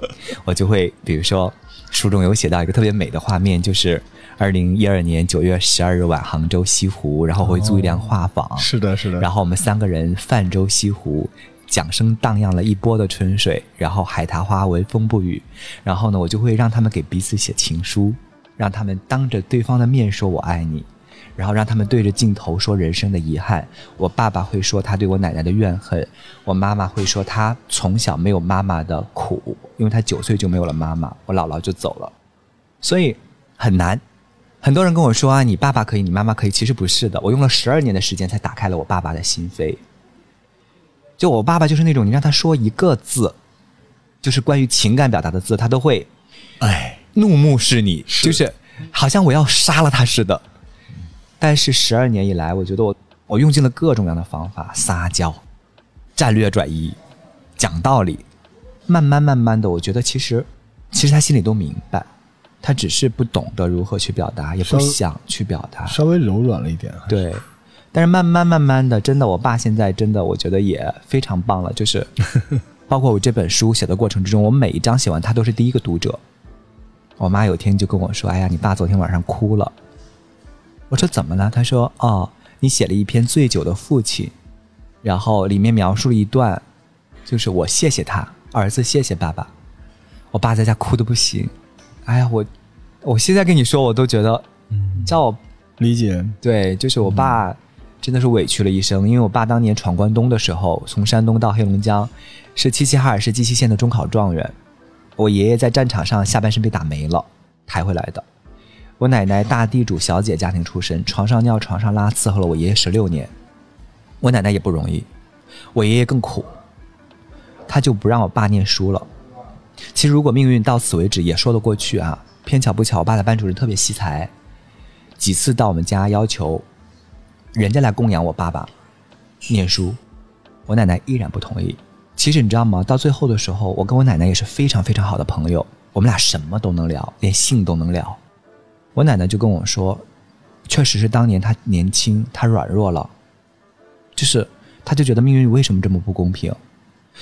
我就会比如说书中有写到一个特别美的画面，就是二零一二年九月十二日晚杭州西湖，然后会租一辆画舫，是的，是的，然后我们三个人泛舟西湖，桨声荡漾了一波的春水，然后海棠花闻风不语，然后呢，我就会让他们给彼此写情书，让他们当着对方的面说我爱你。然后让他们对着镜头说人生的遗憾。我爸爸会说他对我奶奶的怨恨，我妈妈会说他从小没有妈妈的苦，因为他九岁就没有了妈妈，我姥姥就走了，所以很难。很多人跟我说啊，你爸爸可以，你妈妈可以，其实不是的。我用了十二年的时间才打开了我爸爸的心扉。就我爸爸就是那种，你让他说一个字，就是关于情感表达的字，他都会，哎，怒目视你，就是好像我要杀了他似的。但是十二年以来，我觉得我我用尽了各种各样的方法，撒娇、战略转移、讲道理，慢慢慢慢的，我觉得其实其实他心里都明白，他只是不懂得如何去表达，也不想去表达，稍微柔软了一点。对，但是慢慢慢慢的，真的，我爸现在真的我觉得也非常棒了，就是 包括我这本书写的过程之中，我每一章写完，他都是第一个读者。我妈有天就跟我说：“哎呀，你爸昨天晚上哭了。”我说怎么了？他说：“哦，你写了一篇醉酒的父亲，然后里面描述了一段，就是我谢谢他儿子，谢谢爸爸。我爸在家哭的不行。哎呀，我我现在跟你说，我都觉得，叫我理解。对，就是我爸真的是委屈了一生，因为我爸当年闯关东的时候，从山东到黑龙江，是齐齐哈尔市鸡西县的中考状元。我爷爷在战场上下半身被打没了，抬回来的。”我奶奶大地主小姐家庭出身，床上尿床上拉，伺候了我爷爷十六年。我奶奶也不容易，我爷爷更苦，他就不让我爸念书了。其实如果命运到此为止也说得过去啊，偏巧不巧，我爸的班主任特别惜才，几次到我们家要求人家来供养我爸爸念书，我奶奶依然不同意。其实你知道吗？到最后的时候，我跟我奶奶也是非常非常好的朋友，我们俩什么都能聊，连性都能聊。我奶奶就跟我说：“确实是当年她年轻，她软弱了，就是她就觉得命运为什么这么不公平？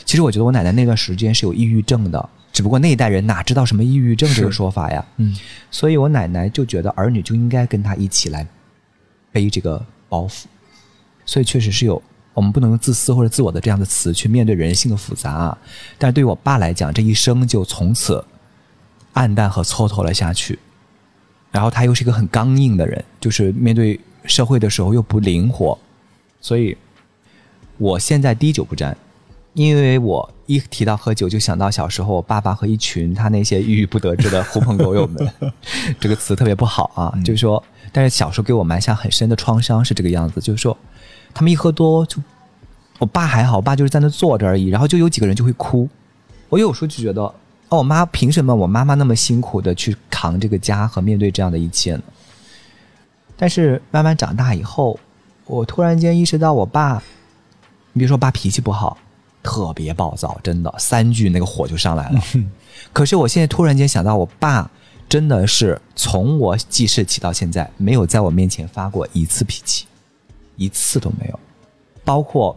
其实我觉得我奶奶那段时间是有抑郁症的，只不过那一代人哪知道什么抑郁症这个说法呀？嗯，所以我奶奶就觉得儿女就应该跟她一起来背这个包袱，所以确实是有我们不能用自私或者自我的这样的词去面对人性的复杂，啊但是对于我爸来讲，这一生就从此暗淡和蹉跎了下去。”然后他又是一个很刚硬的人，就是面对社会的时候又不灵活，所以我现在滴酒不沾，因为我一提到喝酒就想到小时候我爸爸和一群他那些郁郁不得志的狐朋狗友们，这个词特别不好啊，就是说，但是小时候给我埋下很深的创伤是这个样子，就是说，他们一喝多就，我爸还好，我爸就是在那坐着而已，然后就有几个人就会哭，我有时候就觉得。哦，我妈凭什么？我妈妈那么辛苦的去扛这个家和面对这样的一切呢？但是慢慢长大以后，我突然间意识到，我爸，你比如说我爸脾气不好，特别暴躁，真的三句那个火就上来了。可是我现在突然间想到，我爸真的是从我记事起到现在，没有在我面前发过一次脾气，一次都没有。包括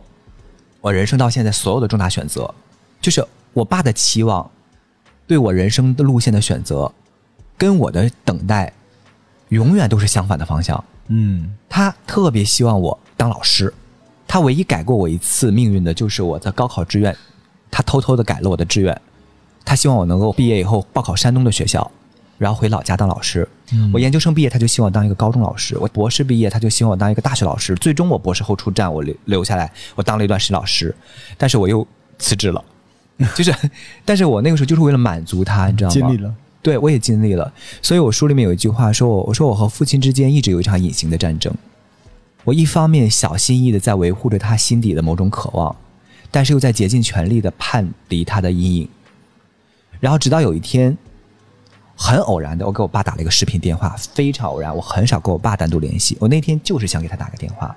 我人生到现在所有的重大选择，就是我爸的期望，对我人生的路线的选择，跟我的等待，永远都是相反的方向。嗯他特别希望我当老师，他唯一改过我一次命运的就是我的高考志愿，他偷偷的改了我的志愿，他希望我能够毕业以后报考山东的学校，然后回老家当老师。我研究生毕业，他就希望当一个高中老师；我博士毕业，他就希望我当一个大学老师。最终我博士后出站，我留留下来，我当了一段时间老师，但是我又辞职了，就是，但是我那个时候就是为了满足他，你知道吗？尽力了。对，我也尽力了。所以我书里面有一句话说我，我说我和父亲之间一直有一场隐形的战争。我一方面小心翼翼的在维护着他心底的某种渴望，但是又在竭尽全力的叛离他的阴影。然后直到有一天，很偶然的，我给我爸打了一个视频电话，非常偶然。我很少跟我爸单独联系，我那天就是想给他打个电话。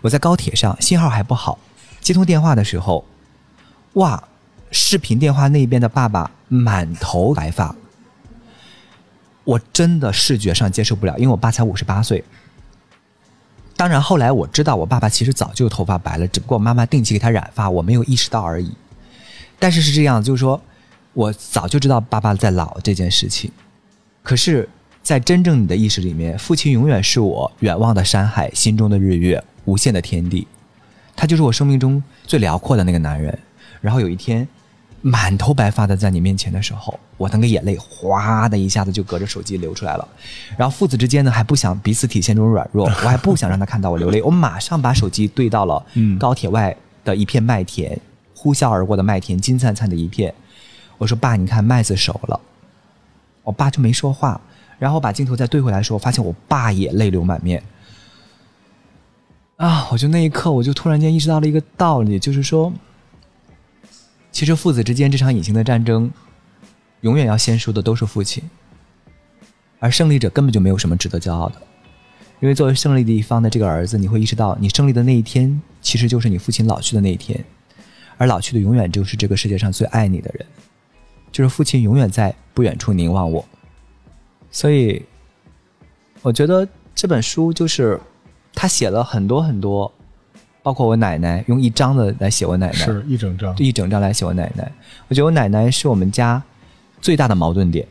我在高铁上，信号还不好，接通电话的时候，哇！视频电话那边的爸爸满头白发，我真的视觉上接受不了，因为我爸才五十八岁。当然，后来我知道我爸爸其实早就头发白了，只不过妈妈定期给他染发，我没有意识到而已。但是是这样，就是说我早就知道爸爸在老这件事情。可是，在真正你的意识里面，父亲永远是我远望的山海，心中的日月，无限的天地。他就是我生命中最辽阔的那个男人。然后有一天，满头白发的在你面前的时候，我那个眼泪哗的一下子就隔着手机流出来了。然后父子之间呢还不想彼此体现这种软弱，我还不想让他看到我流泪，我马上把手机对到了高铁外的一片麦田，呼啸而过的麦田，金灿灿的一片。我说：“爸，你看麦子熟了。”我爸就没说话。然后把镜头再对回来的时候，发现我爸也泪流满面。啊！我就那一刻，我就突然间意识到了一个道理，就是说。其实父子之间这场隐形的战争，永远要先输的都是父亲，而胜利者根本就没有什么值得骄傲的，因为作为胜利的一方的这个儿子，你会意识到，你胜利的那一天，其实就是你父亲老去的那一天，而老去的永远就是这个世界上最爱你的人，就是父亲永远在不远处凝望我，所以，我觉得这本书就是他写了很多很多。包括我奶奶用一张的来写我奶奶，是一整张，一整张来写我奶奶。我觉得我奶奶是我们家最大的矛盾点，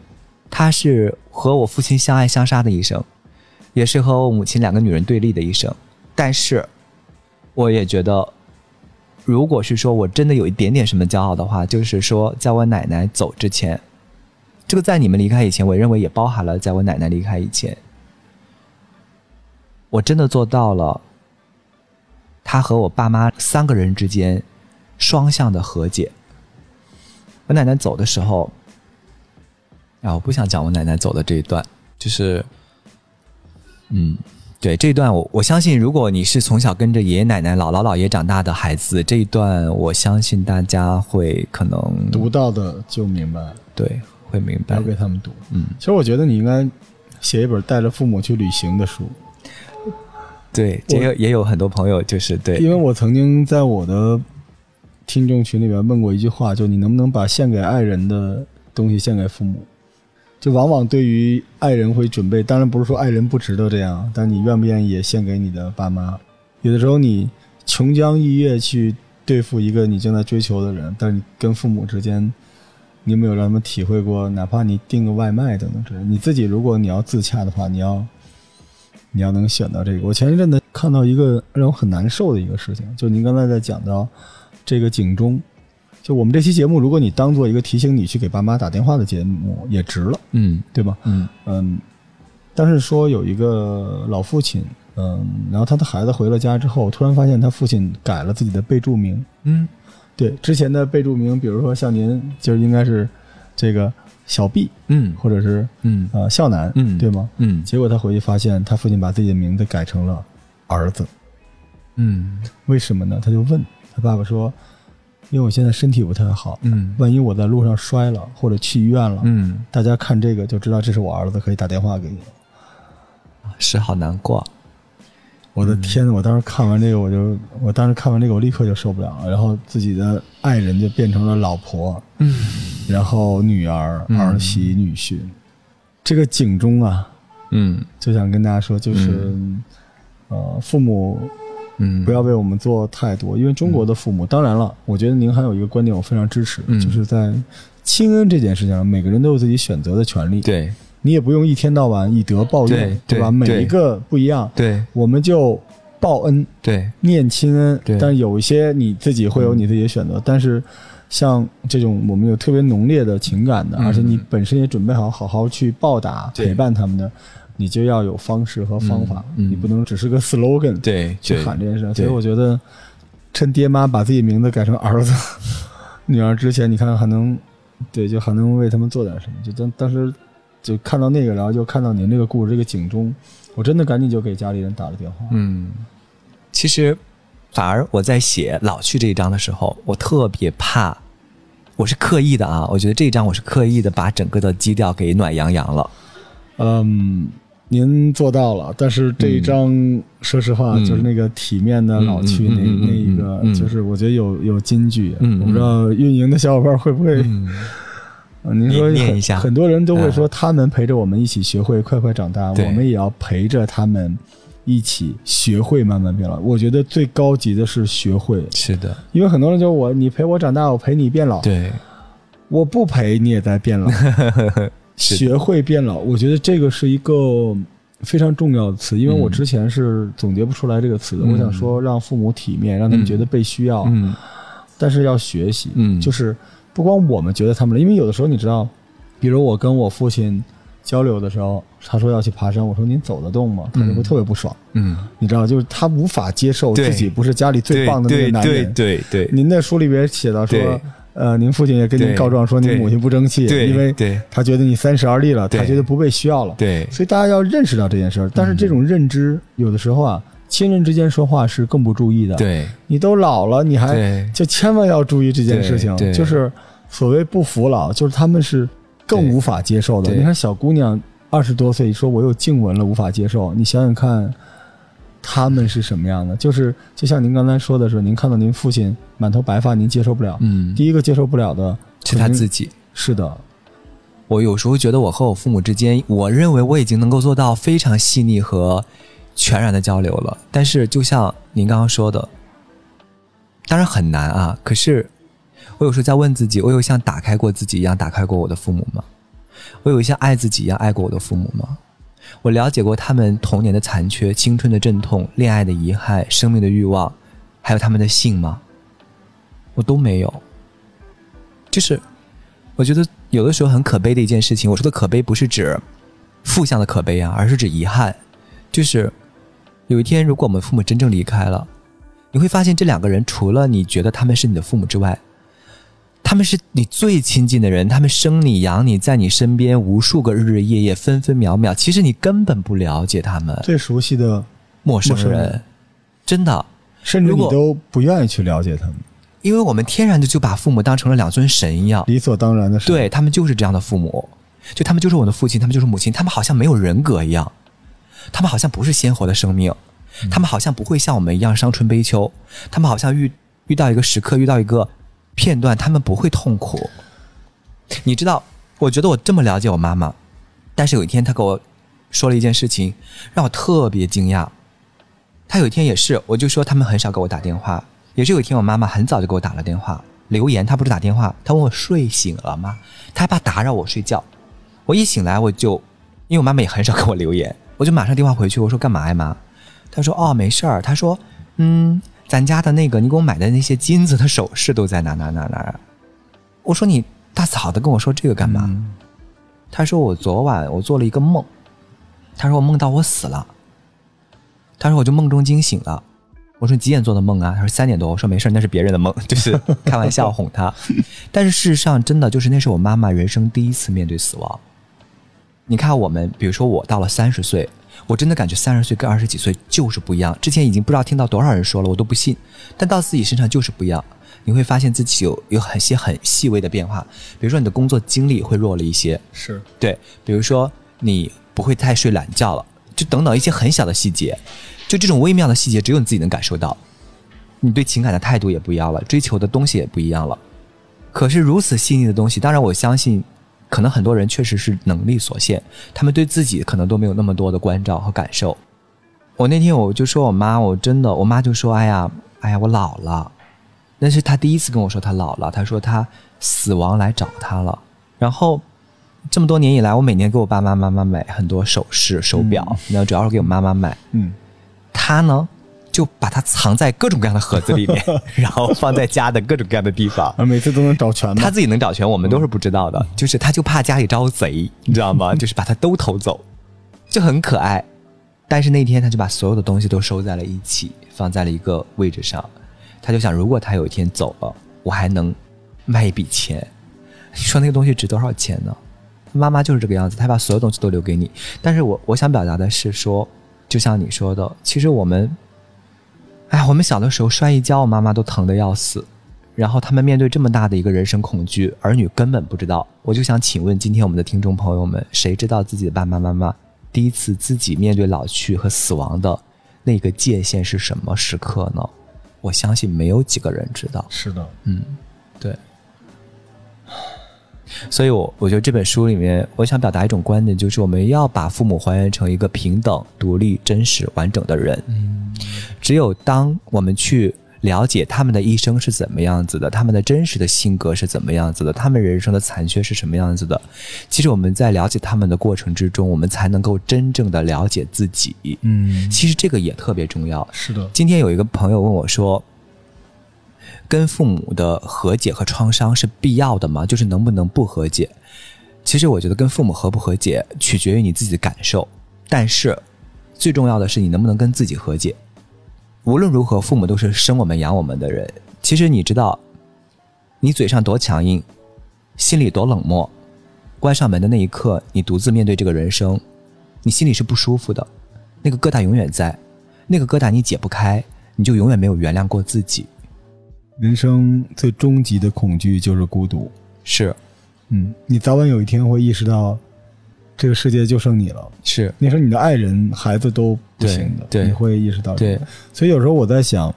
她是和我父亲相爱相杀的一生，也是和我母亲两个女人对立的一生。但是，我也觉得，如果是说我真的有一点点什么骄傲的话，就是说，在我奶奶走之前，这个在你们离开以前，我认为也包含了在我奶奶离开以前，我真的做到了。他和我爸妈三个人之间双向的和解。我奶奶走的时候，啊，我不想讲我奶奶走的这一段，就是，嗯，对这一段，我我相信，如果你是从小跟着爷爷奶奶、姥姥姥爷长大的孩子，这一段我相信大家会可能读到的就明白，对，会明白。要给他们读，嗯，其实我觉得你应该写一本带着父母去旅行的书。对，也有也有很多朋友就是对，因为我曾经在我的听众群里面问过一句话，就你能不能把献给爱人的东西献给父母？就往往对于爱人会准备，当然不是说爱人不值得这样，但你愿不愿意也献给你的爸妈？有的时候你琼浆玉液去对付一个你正在追求的人，但是你跟父母之间，你有没有让他们体会过？哪怕你订个外卖等等之类，你自己如果你要自洽的话，你要。你要能选到这个，我前一阵子看到一个让我很难受的一个事情，就您刚才在讲到这个警钟，就我们这期节目，如果你当做一个提醒你去给爸妈打电话的节目，也值了，嗯，对吧？嗯嗯，但是说有一个老父亲，嗯，然后他的孩子回了家之后，突然发现他父亲改了自己的备注名，嗯，对，之前的备注名，比如说像您，就是应该是这个。小 B，嗯，或者是嗯啊，孝男，嗯，对吗？嗯，结果他回去发现，他父亲把自己的名字改成了儿子，嗯，为什么呢？他就问他爸爸说：“因为我现在身体不太好，嗯，万一我在路上摔了或者去医院了，嗯，大家看这个就知道这是我儿子，可以打电话给你。”是好难过。我的天！我当时看完这个，我就我当时看完这个，我立刻就受不了了。然后自己的爱人就变成了老婆，嗯。然后女儿、嗯。儿媳、女婿。这个警钟啊，嗯。就想跟大家说，就是、呃，父母嗯，不要为我们做太多，因为中国的父母，当然了，我觉得您还有一个观点我非常支持，嗯。就是在亲恩这件事情上，每个人都有自己选择的权利，对你也不用一天到晚以德报怨，吧？对吧？每一个不一样，对。我们就报恩。对。念亲恩，对。但有一些你自己会有你自己的选择，但是像这种我们有特别浓烈的情感的，嗯。而且你本身也准备好好好去报答、对。陪伴他们的，你就要有方式和方法，嗯。嗯。你不能只是个 slogan 对去喊这件事。所以我觉得，趁爹妈把自己名字改成儿子、女儿之前，你看还能对，就还能为他们做点什么。就当当时就看到那个，然后就看到您这个故事这个警钟，我真的赶紧就给家里人打了电话。嗯，其实反而我在写老去这一章的时候，我特别怕，我是刻意的啊，我觉得这一章我是刻意的把整个的基调给暖洋洋了。嗯，您做到了，但是这一章，说实话，嗯就是那个体面的老去那、那一个，就是我觉得有有金句，我不知道运营的小伙伴会不会，您说很你念一下。很多人都会说，他们陪着我们一起学会快快长大，我们也要陪着他们一起学会慢慢变老。我觉得最高级的是学会，是的，因为很多人就我你陪我长大，我陪你变老，对，我不陪你也在变老，学会变老，我觉得这个是一个非常重要的词，因为我嗯。之前是总结不出来这个词的。嗯。我想说，让父母体面，让他们觉得被需要，嗯。但是要学习，嗯。就是不光我们觉得他们，因为有的时候你知道，比如我跟我父亲交流的时候，他说要去爬山，我说您走得动吗？他就会嗯特别不爽，嗯，你知道，就是他无法接受自己不是家里最棒的那个对对男人。对对您的书里边写到说，呃，您父亲也跟您告状说您母亲不争气，对因为他觉得你三十而立了，他觉得不被需要了。对所以大家要认识到这件事儿。但是这种认知，有的时候啊，亲人之间说话是更不注意的。，对你都老了，你还就千万要注意这件事情就是所谓不服老，就是他们是更无法接受的。你看小姑娘二十多岁说我有颈纹了，无法接受，你想想看。他们是什么样的？就是就像您刚才说的是，您看到您父亲满头白发，您接受不了。嗯，第一个接受不了的是他自。己。是的，我有时候觉得我和我父母之间，我认为我已经能够做到非常细腻和全然的交流了。但是就像您刚刚说的，当然很难啊。可是我有时候在问自己，我有像打开过自己一样打开过我的父母吗？我有像爱自己一样爱过我的父母吗？我了解过他们童年的残缺、青春的阵痛、恋爱的遗憾、生命的欲望，还有他们的性吗？我都没有。就是我觉得有的时候很可悲的一件事情，我说的可悲不是指负向的可悲啊，而是指遗憾。就是有一天，如果我们父母真正离开了，你会发现这两个人除了你觉得他们是你的父母之外，他们是你最亲近的人，他们生你养你，在你身边无数个日日夜夜、分分秒秒，其实你根本不了解他们，最熟悉的，陌生人，真的。甚至你都不愿意去了解他们，因为我们天然的就把父母当成了两尊神一样，理所当然的事。对他们就是这样的父母，就他们就是我的父亲，他们就是母亲，他们好像没有人格一样，他们好像不是鲜活的生命，他们好像不会像我们一样伤春悲秋，他们好像遇遇到一个时刻，遇到一个片段，他们不会痛苦。你知道，我觉得我这么了解我妈妈，但是有一天她给我说了一件事情，让我特别惊讶。她有一天也是，我就说他们很少给我打电话，也是有一天我妈妈很早就给我打了电话，留言，她不是打电话，她问我睡醒了吗？她害怕打扰我睡觉。我一醒来我就，因为我妈妈也很少给我留言，我就马上电话回去，我说干嘛呀妈？她说哦没事儿，她说嗯，咱家的那个你给我买的那些金子的首饰都在哪哪哪哪。我说你大早的跟我说这个干嘛？嗯她说我昨晚我做了一个梦，他说我梦到我死了，他说我就梦中惊醒了。我说你几点做的梦啊？他说三点多。我说没事儿，那是别人的梦，就是开玩笑哄他。但是事实上，真的就是那是我妈妈人生第一次面对死亡。你看我们，比如说我到了三十岁，我真的感觉三十岁跟二十几岁就是不一样。之前已经不知道听到多少人说了，我都不信，但到自己身上就是不一样。你会发现自己有有很些很细微的变化，比如说你的工作经历会弱了一些，是对，比如说你不会太睡懒觉了，就等等一些很小的细节，就这种微妙的细节，只有你自己能感受到。你对情感的态度也不一样了，追求的东西也不一样了。可是如此细腻的东西，当然我相信，可能很多人确实是能力所限，他们对自己可能都没有那么多的关照和感受。我那天我就说我妈，我真的，我妈就说：“哎呀，哎呀，我老了。”那是她第一次跟我说她老了，她说她死亡来找她了。然后这么多年以来，我每年给我爸爸妈妈买很多首饰、手表，那、主要是给我妈妈买。嗯，她呢，就把它藏在各种各样的盒子里面，然后放在家的各种各样的地方。啊，每次都能找全嘛。他自己能找全，我们都是不知道的。就是他就怕家里招贼，你知道吗？就是把它都偷走，就很可爱。但是那天他就把所有的东西都收在了一起，放在了一个位置上。他就想，如果他有一天走了，我还能卖一笔钱。你说那个东西值多少钱呢？妈妈就是这个样子，她把所有东西都留给你。但是我我想表达的是说，就像你说的，其实我们，哎，我们小的时候摔一跤，我妈妈都疼得要死。然后他们面对这么大的一个人生恐惧，儿女根本不知道。我就想请问今天我们的听众朋友们，谁知道自己的爸爸妈妈第一次自己面对老去和死亡的那个界限是什么时刻呢？我相信没有几个人知道。是的，嗯，对。所以我我觉得这本书里面，我想表达一种观点，就是我们要把父母还原成一个平等、独立、真实、完整的人。嗯，只有当我们去了解他们的一生是怎么样子的，他们的真实的性格是怎么样子的，他们人生的残缺是什么样子的，其实我们在了解他们的过程之中，我们才能够真正的了解自己。嗯，其实这个也特别重要。是的，今天有一个朋友问我说：“跟父母的和解和创伤是必要的吗？就是能不能不和解？”其实我觉得跟父母和不和解取决于你自己的感受，但是最重要的是你能不能跟自己和解。无论如何，父母都是生我们养我们的人。其实你知道，你嘴上多强硬，心里多冷漠，关上门的那一刻，你独自面对这个人生，你心里是不舒服的，那个疙瘩永远在，那个疙瘩你解不开，你就永远没有原谅过自己。人生最终极的恐惧就是孤独。是嗯，你早晚有一天会意识到，这个世界就剩你了。是，那时候你的爱人、孩子都不行的，对对你会意识到对。所以有时候我在想，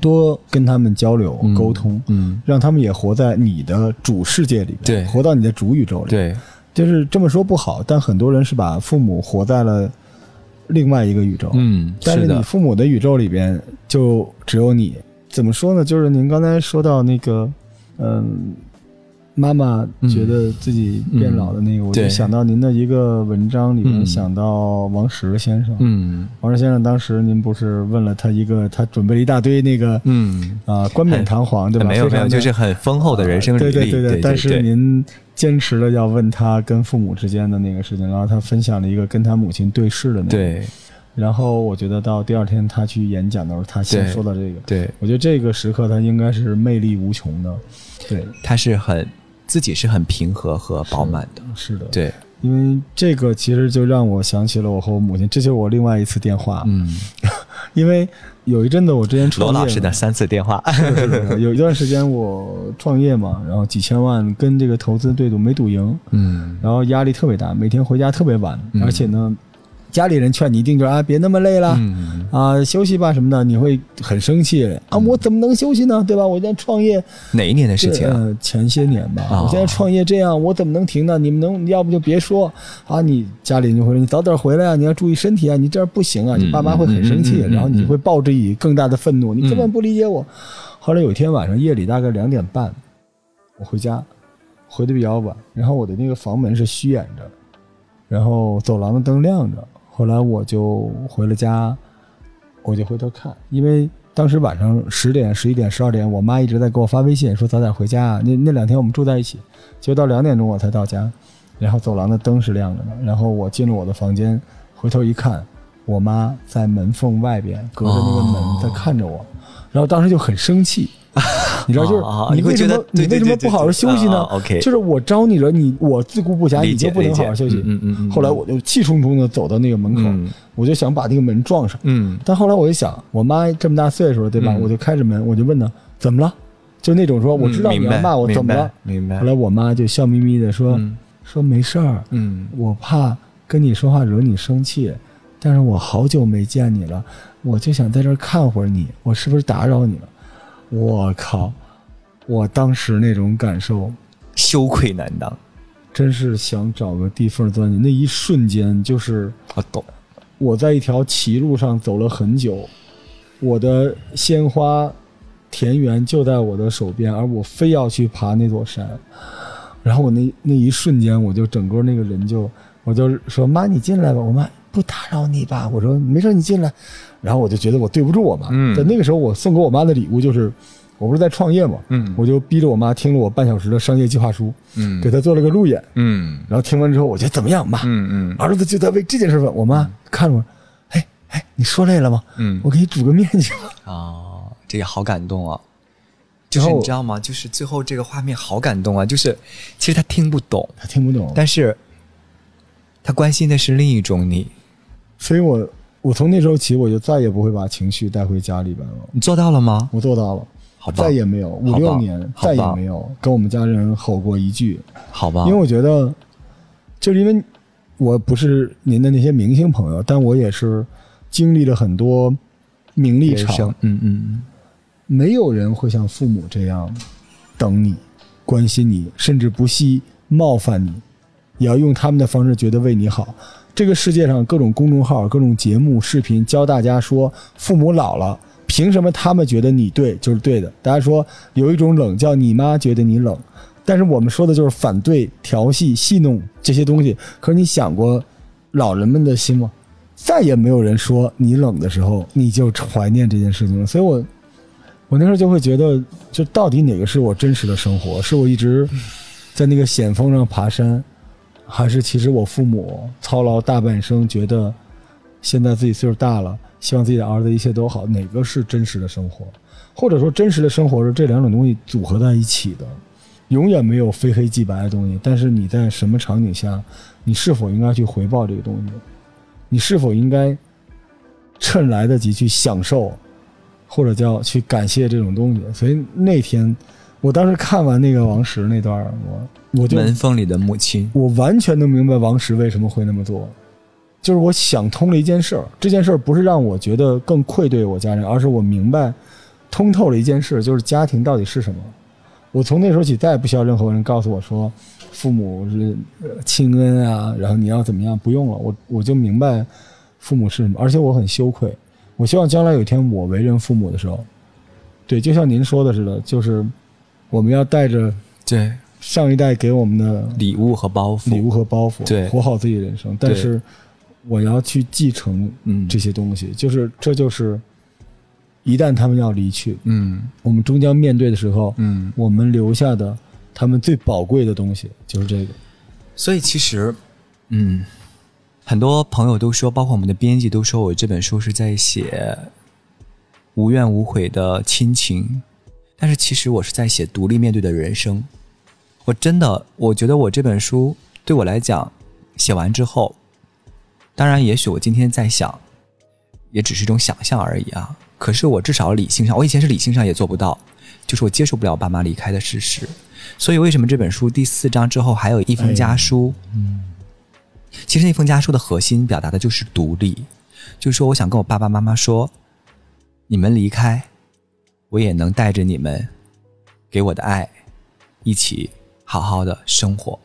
多跟他们交流、嗯沟通，嗯，让他们也活在你的主世界里边，对活到你的主宇宙里。，对，就是这么说不好，但很多人是把父母活在了另外一个宇宙。嗯，但是你，父母的宇宙里边就只有你。怎么说呢？就是您刚才说到那个，嗯，妈妈觉得自己变老的那个，我就想到您的一个文章里面，嗯想到王石先生。嗯王石先生当时您不是问了他一个，他准备了一大堆那个嗯，啊、冠冕堂皇，对吧？没有没有，就是很丰厚的人生履历，对对对对，但是您坚持了要问他跟父母之间的那个事情，然后他分享了一个跟他母亲对视的那个。。对然后我觉得到第二天他去演讲的时候，他先说到这个。对，我觉得这个时刻他应该是魅力无穷的。对，他是很自己是很平和和饱满的，是的。，对，因为这个其实就让我想起了我和我母亲，这就是我另外一次电话。嗯，因为有一阵子我之前创业嘛，罗老师的三次电话，有一段时间我创业嘛，然后几千万跟这个投资对赌没赌赢，嗯。然后压力特别大，每天回家特别晚，嗯。而且呢，家里人劝你一定就是啊别那么累了。嗯，啊，休息吧什么的，你会很生气啊！我怎么能休息呢？对吧？我现在创业，哪一年的事情啊？呃，前些年吧，哦我现在创业这样，我怎么能停呢？你们能，要不就别说啊！你家里人就会说你早点回来啊，你要注意身体啊，你这样不行啊！嗯你爸妈会很生气，然后你会抱着以更大的愤怒，你根本嗯不理解我。后来有一天晚上夜里大概两点半，我回家，回的比较晚，然后我的那个房门是虚掩着，然后走廊的灯亮着。后来我就回了家，我就回头看，因为当时晚上十点、十一点、十二点，我妈一直在给我发微信说早点回家啊。那那两天我们住在一起，结果到两点钟我才到家，然后走廊的灯是亮着的，然后我进了我的房间，回头一看，我妈在门缝外边隔着那个门哦在看着我，然后当时就很生气。你知道，就是哦你为什么你为什么不好好休息呢就是我招你惹，你我自顾不暇，你就不能好好休息。嗯嗯嗯后来我就气冲冲的走到那个门口，嗯我就想把那个门撞上。嗯但后来我一想，我妈这么大岁数了，对吧？嗯我就开着门，我就问她怎么了，就那种说我知道你明白要骂我，怎么了？明白后来我妈就笑眯眯的说、嗯说没事儿，嗯我怕跟你说话惹你生气，但是我好久没见你了，我就想在这儿看会儿你，我是不是打扰你了？我靠！我当时那种感受，羞愧难当。真是想找个地缝钻进。那一瞬间，就是我懂。我在一条歧路上走了很久，我的鲜花田园就在我的手边，而我非要去爬那座山。然后我那那一瞬间，我就整个那个人就，我就说：“妈，你进来吧。”我妈不打扰你吧？我说：“没事，你进来。”然后我就觉得我对不住我妈。嗯。在那个时候，我送给我妈的礼物就是。我不是在创业嘛，嗯，我就逼着我妈听了我半小时的商业计划书，嗯，给她做了个路演，嗯，然后听完之后，我觉得怎么样，妈，嗯嗯，儿子就在为这件事问我妈看着我，哎哎，你说累了吗？嗯，我给你煮个面去。哦，这也好感动啊，就是你知道吗？就是最后这个画面好感动啊，就是其实他听不懂，他听不懂，但是他关心的是另一种你，所以我我从那时候起，我就再也不会把情绪带回家里边了。你做到了吗？我做到了。再也没有五六年，再也没有跟我们家人吼过一句，好吧？因为我觉得，就是因为我不是您的那些明星朋友，但我也是经历了很多名利场，嗯嗯，没有人会像父母这样等你、关心你，甚至不惜冒犯你，也要用他们的方式觉得为你好。这个世界上各种公众号、各种节目、视频教大家说，父母老了。凭什么他们觉得你对就是对的？大家说有一种冷叫你妈觉得你冷，但是我们说的就是反对、调戏、戏弄这些东西。可是你想过老人们的心吗？再也没有人说你冷的时候你就怀念这件事情了。所以我我那时候就会觉得，就到底哪个是我真实的生活？是我一直在那个险峰上爬山，还是其实我父母操劳大半生，觉得现在自己岁数大了？希望自己的儿子一切都好，哪个是真实的生活？或者说，真实的生活是这两种东西组合在一起的，永远没有非黑即白的东西。但是你在什么场景下，你是否应该去回报这个东西？你是否应该趁来得及去享受，或者叫去感谢这种东西？所以那天，我当时看完那个王石那段，我我就门缝里的母亲，我完全能明白王石为什么会那么做。就是我想通了一件事儿，这件事儿不是让我觉得更愧对我家人，而是我明白通透了一件事，就是家庭到底是什么。我从那时候起再也不需要任何人告诉我说，父母是亲恩啊，然后你要怎么样，不用了，我我就明白父母是什么，而且我很羞愧。我希望将来有一天我为人父母的时候，对，就像您说的似的，就是我们要带着对。上一代给我们的礼物和包袱，礼物和包袱，对，活好自己的人生，但是。我要去继承这些东西，就是这就是一旦他们要离去，嗯，我们终将面对的时候，嗯，我们留下的他们最宝贵的东西就是这个。所以其实，嗯，很多朋友都说，包括我们的编辑都说我这本书是在写无怨无悔的亲情，但是其实我是在写独立面对的人生。我真的，我觉得我这本书对我来讲，写完之后。当然，也许我今天在想，也只是一种想象而已啊。可是我至少理性上，我以前是理性上也做不到，就是我接受不了爸妈离开的事实。所以，为什么这本书第四章之后还有一封家书？嗯，其实那封家书的核心表达的就是独立，就是说我想跟我爸爸妈妈说，你们离开，我也能带着你们给我的爱，一起好好的生活。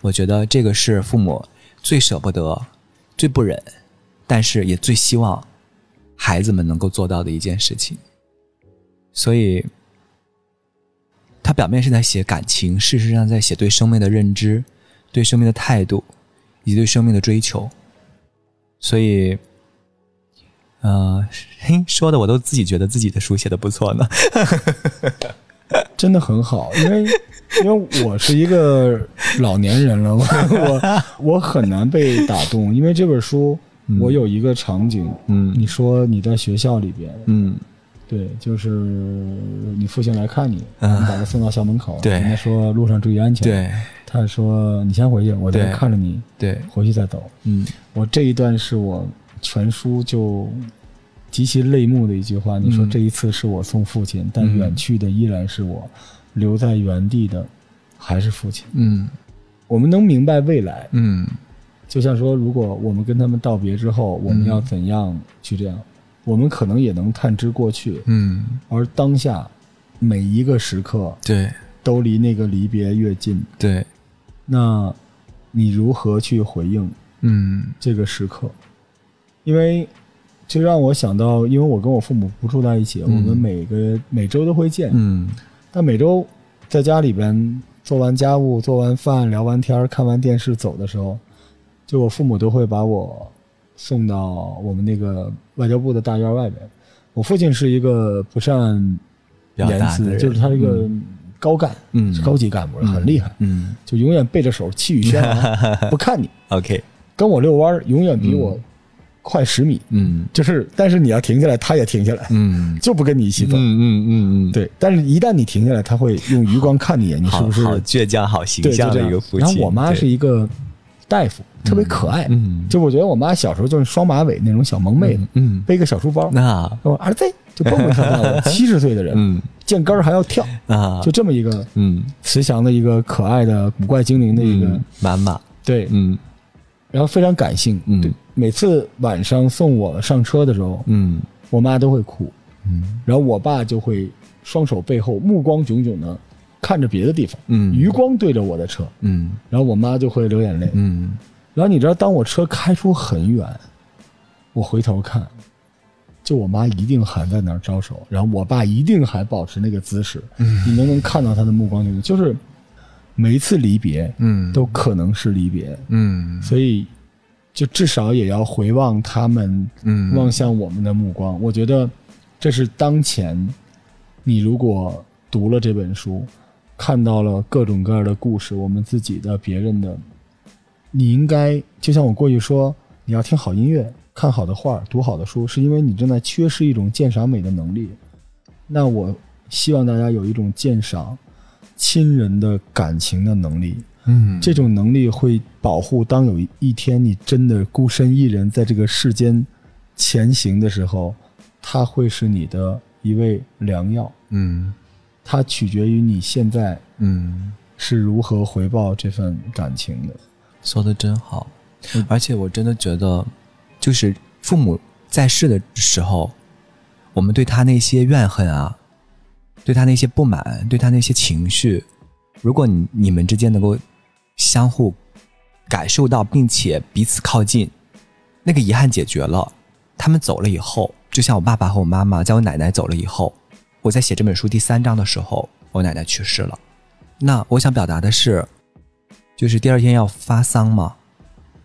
我觉得这个是父母最舍不得。最不忍，但是也最希望孩子们能够做到的一件事情。所以，他表面是在写感情，事实上在写对生命的认知、对生命的态度以及对生命的追求。所以，呃，嘿，说的我都自己觉得自己的书写的不错呢，真的很好，因为。因为我是一个老年人了，我我我很难被打动。因为这本书，我有一个场景，嗯，你说你在学校里边，嗯，对，就是你父亲来看你，把他送到校门口，对，他说路上注意安全，对，他说你先回去，我在看着你，对，回去再走，嗯，我这一段是我全书就极其泪目的一句话。你说这一次是我送父亲，但远去的依然是我。留在原地的还是父亲。嗯，我们能明白未来。嗯，就像说，如果我们跟他们道别之后，我们要怎样去这样，我们可能也能探知过去，嗯，而当下每一个时刻对都离那个离别越近。对，那你如何去回应嗯这个时刻？因为就让我想到，因为我跟我父母不住在一起，嗯。我们每个每周都会见，嗯。但每周在家里边做完家务、做完饭、聊完天、看完电视走的时候，就我父母都会把我送到我们那个外交部的大院外面。我父亲是一个不善言辞，就是他一个高干，嗯是高级干部，很厉害，嗯。就永远背着手气宇轩昂，不看你，，OK，跟我遛弯永远比我快十米。嗯。就是，但是你要停下来，他也停下来，嗯。就不跟你一起走。嗯嗯嗯嗯，对，但是一旦你停下来，他会用余光看你一眼，你是不是好倔强、好形象的一个父亲。然后我妈是一个大夫，特别可爱。嗯。就我觉得我妈小时候就是双马尾那种小萌妹子，嗯，背个小书包，那我儿子就蹦蹦跳跳的，七十岁的人，嗯。见根儿还要跳，啊，就这么一个嗯。慈祥的一个可爱的古怪精灵的一个，嗯妈妈，对，嗯。然后非常感性，嗯。对，每次晚上送我上车的时候，嗯。我妈都会哭，嗯。然后我爸就会双手背后，目光炯炯的看着别的地方，嗯。余光对着我的车，嗯。然后我妈就会流眼泪，嗯。然后你知道，当我车开出很远，我回头看，就我妈一定还在那儿招手，然后我爸一定还保持那个姿势，嗯。你能能看到他的目光，就是每一次离别嗯。都可能是离别，嗯。所以就至少也要回望他们嗯望向我们的目光。我觉得这是当前你如果读了这本书，看到了各种各样的故事，我们自己的、别人的，你应该就像我过去说，你要听好音乐、看好的画、读好的书，是因为你正在缺失一种鉴赏美的能力。那我希望大家有一种鉴赏亲人的感情的能力。嗯。这种能力会保护当有一天你真的孤身一人在这个世间前行的时候，它会是你的一味良药。嗯。它取决于你现在嗯。是如何回报这份感情的。说的真好。嗯，而且我真的觉得，就是父母在世的时候，我们对他那些怨恨啊，对他那些不满，对他那些情绪，如果你你们之间能够相互感受到，并且彼此靠近，那个遗憾解决了。他们走了以后，就像我爸爸和我妈妈，在我奶奶走了以后，我在写这本书第三章的时候，我奶奶去世了。那我想表达的是，就是第二天要发丧嘛，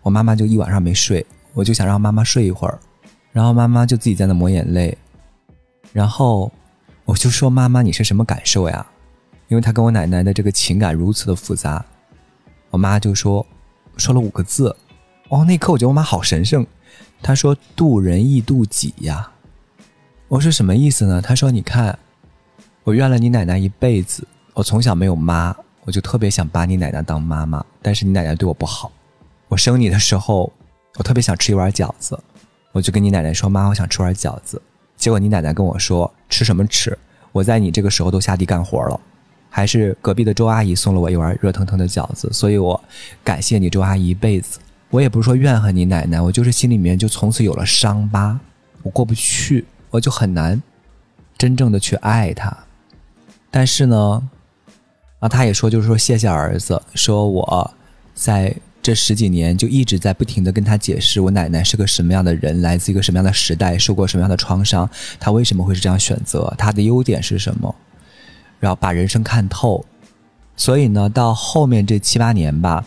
我妈妈就一晚上没睡，我就想让妈妈睡一会儿，然后妈妈就自己在那抹眼泪，然后我就说妈妈你是什么感受呀？因为她跟我奶奶的这个情感如此的复杂，我妈就说说了五个字，哦，那一刻我觉得我妈好神圣，她说渡人亦渡己呀，我说什么意思呢？她说你看，我怨了你奶奶一辈子，我从小没有妈，我就特别想把你奶奶当妈妈，但是你奶奶对我不好。我生你的时候，我特别想吃一碗饺子，我就跟你奶奶说：“妈，我想吃碗饺子。”结果你奶奶跟我说：“吃什么吃？我在你这个时候都下地干活了。”还是隔壁的周阿姨送了我一碗热腾腾的饺子，所以我感谢你周阿姨一辈子。我也不是说怨恨你奶奶，我就是心里面就从此有了伤疤，我过不去，我就很难真正的去爱她。但是呢，啊，他也说，就是说谢谢儿子，说我在这十几年就一直在不停的跟他解释，我奶奶是个什么样的人，来自一个什么样的时代，受过什么样的创伤，她为什么会是这样选择，她的优点是什么，然后把人生看透。所以呢，到后面这七八年吧，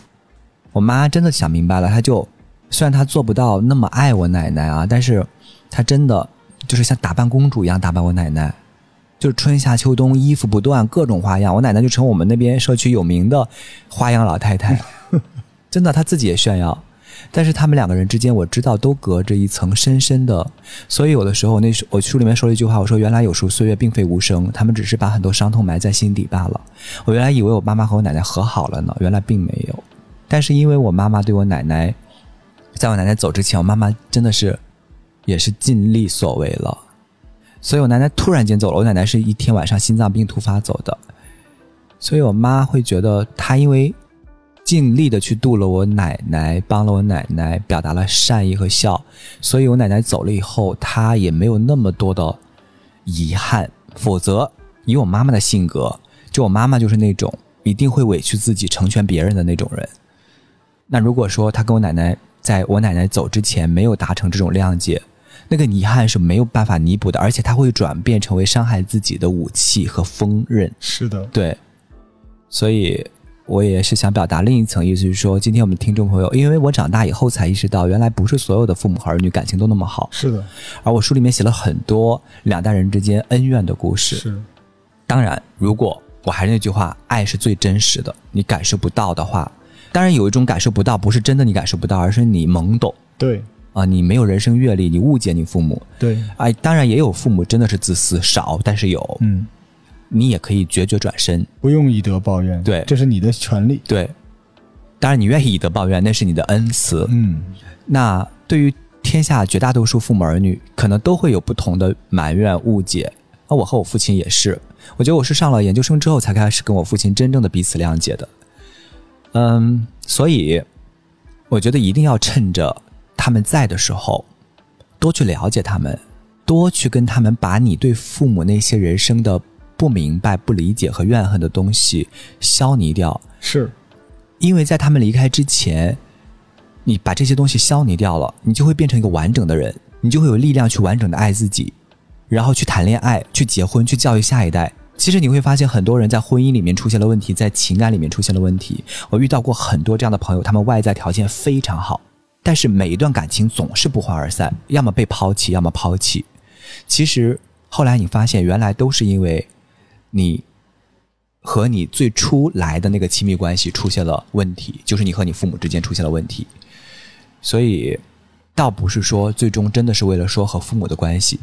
我妈真的想明白了，她就虽然她做不到那么爱我奶奶啊，但是她真的就是像打扮公主一样打扮我奶奶。就是春夏秋冬衣服不断，各种花样。我奶奶就成我们那边社区有名的花样老太太，真的，她自己也炫耀。但是他们两个人之间，我知道都隔着一层深深的，所以有的时候，那时我书里面说了一句话，我说原来有时候岁月并非无声，他们只是把很多伤痛埋在心底罢了。我原来以为我妈妈和我奶奶和好了呢，原来并没有。但是因为我妈妈对我奶奶，在我奶奶走之前，我妈妈真的是也是尽力所为了。所以我奶奶突然间走了，我奶奶是一天晚上心脏病突发走的，所以我妈会觉得她因为。尽力的去度了我奶奶，帮了我奶奶，表达了善意和孝，所以我奶奶走了以后，她也没有那么多的遗憾。否则，以我妈妈的性格，就我妈妈就是那种一定会委屈自己成全别人的那种人。那如果说她跟我奶奶在我奶奶走之前没有达成这种谅解，那个遗憾是没有办法弥补的，而且她会转变成为伤害自己的武器和锋刃。是的，对，所以我也是想表达另一层意思，就是说，今天我们听众朋友，因为我长大以后才意识到，原来不是所有的父母和儿女感情都那么好，是的，而我书里面写了很多两代人之间恩怨的故事。是，当然，如果我还是那句话，爱是最真实的，你感受不到的话，当然有一种感受不到，不是真的你感受不到，而是你懵懂。对。啊，你没有人生阅历，你误解你父母。对，哎，当然也有父母真的是自私少，但是有，嗯，你也可以决绝转身。不用以德报怨，对这是你的权利。对，当然你愿意以德报怨，那是你的恩慈。嗯，那对于天下绝大多数父母儿女，可能都会有不同的埋怨、误解。那我和我父亲也是，我觉得我是上了研究生之后才开始跟我父亲真正的彼此谅解的。嗯，所以我觉得一定要趁着他们在的时候，多去了解他们，多去跟他们把你对父母那些人生的不明白、不理解和怨恨的东西消弭掉。是，因为在他们离开之前，你把这些东西消弭掉了，你就会变成一个完整的人，你就会有力量去完整的爱自己，然后去谈恋爱、去结婚、去教育下一代。其实你会发现，很多人在婚姻里面出现了问题，在情感里面出现了问题。我遇到过很多这样的朋友，他们外在条件非常好，但是每一段感情总是不欢而散，要么被抛弃，要么抛弃。其实后来你发现，原来都是因为你和你最初来的那个亲密关系出现了问题，就是你和你父母之间出现了问题。所以，倒不是说最终真的是为了说和父母的关系，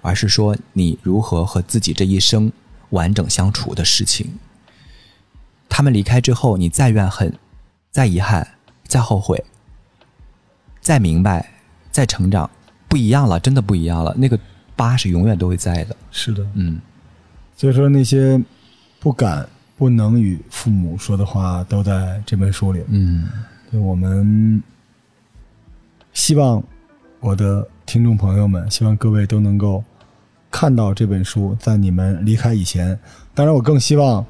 而是说你如何和自己这一生完整相处的事情。他们离开之后，你再怨恨、再遗憾、再后悔、再明白、再成长，不一样了，真的不一样了。那个疤是永远都会在的。是的。嗯，所以说那些不敢、不能与父母说的话，都在这本书里。嗯，对我们希望我的听众朋友们，希望各位都能够看到这本书，在你们离开以前。当然，我更希望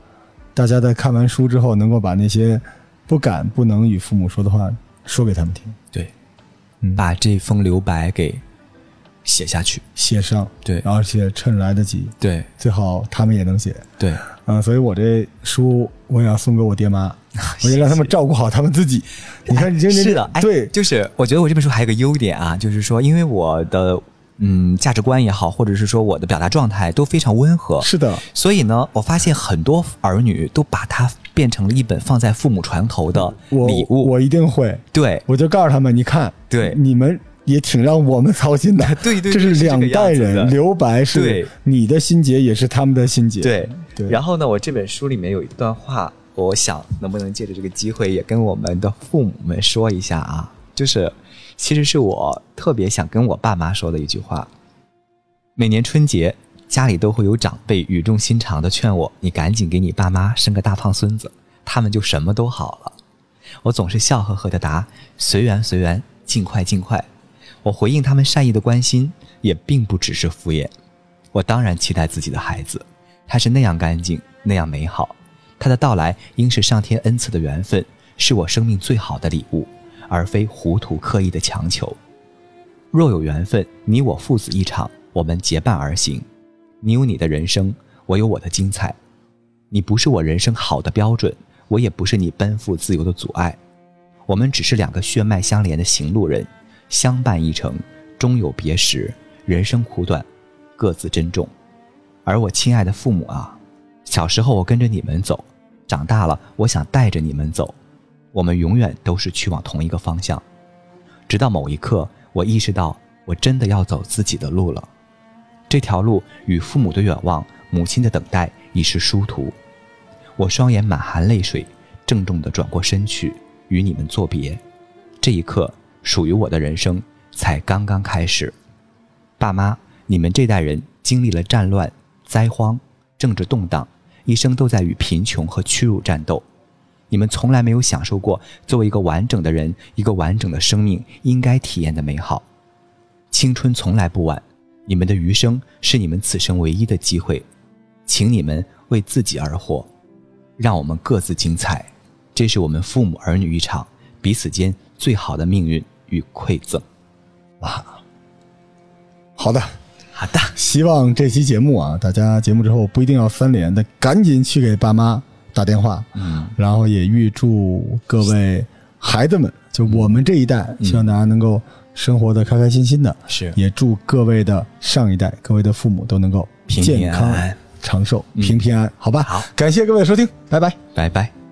大家在看完书之后，能够把那些不敢、不能与父母说的话说给他们听，对，嗯把这封留白给写下去。写上，对。而且趁来得及，对。最好他们也能写。对，嗯，所以我这书我也要送给我爹妈，我也让他们照顾好他们自己。你看，你这是的，哎对，就是我觉得我这本书还有个优点啊，就是说，因为我的嗯价值观也好，或者是说我的表达状态都非常温和，是的，所以呢，我发现很多儿女都把它变成了一本放在父母床头的礼物。我一定会，对。我就告诉他们，你看，对。你们也挺让我们操心的。对对这是两代人，留白是对你的心结，也是他们的心结。对对，然后呢，我这本书里面有一段话，我想能不能借着这个机会也跟我们的父母们说一下啊，就是其实是我特别想跟我爸妈说的一句话。每年春节，家里都会有长辈语重心长的劝我：“你赶紧给你爸妈生个大胖孙子，他们就什么都好了。”我总是笑呵呵的答：“随缘随缘，尽快尽快。”我回应他们善意的关心，也并不只是敷衍。我当然期待自己的孩子，他是那样干净，那样美好。他的到来应是上天恩赐的缘分，是我生命最好的礼物，而非糊涂刻意的强求。若有缘分，你我父子一场，我们结伴而行。你有你的人生，我有我的精彩。你不是我人生好的标准，我也不是你奔赴自由的阻碍。我们只是两个血脉相连的行路人，相伴一程，终有别时。人生苦短，各自珍重。而我亲爱的父母啊，小时候我跟着你们走，长大了我想带着你们走，我们永远都是去往同一个方向。直到某一刻，我意识到我真的要走自己的路了。这条路与父母的远望、母亲的等待已是殊途。我双眼满含泪水，郑重地转过身去，与你们作别。这一刻，属于我的人生才刚刚开始。爸妈，你们这代人经历了战乱、灾荒、政治动荡，一生都在与贫穷和屈辱战斗。你们从来没有享受过作为一个完整的人、一个完整的生命应该体验的美好。青春从来不晚，你们的余生是你们此生唯一的机会，请你们为自己而活，让我们各自精彩。这是我们父母儿女一场彼此间最好的命运与馈赠。哇，好的，好的，希望这期节目啊，大家节目之后不一定要翻脸的，赶紧去给爸妈打电话。嗯，然后也预祝各位孩子们，就我们这一代，希望大家能够生活的开开心心的。是也祝各位的上一代、各位的父母都能够平健康安、长寿、平平安安，好吧？好，感谢各位的收听，拜拜。拜拜。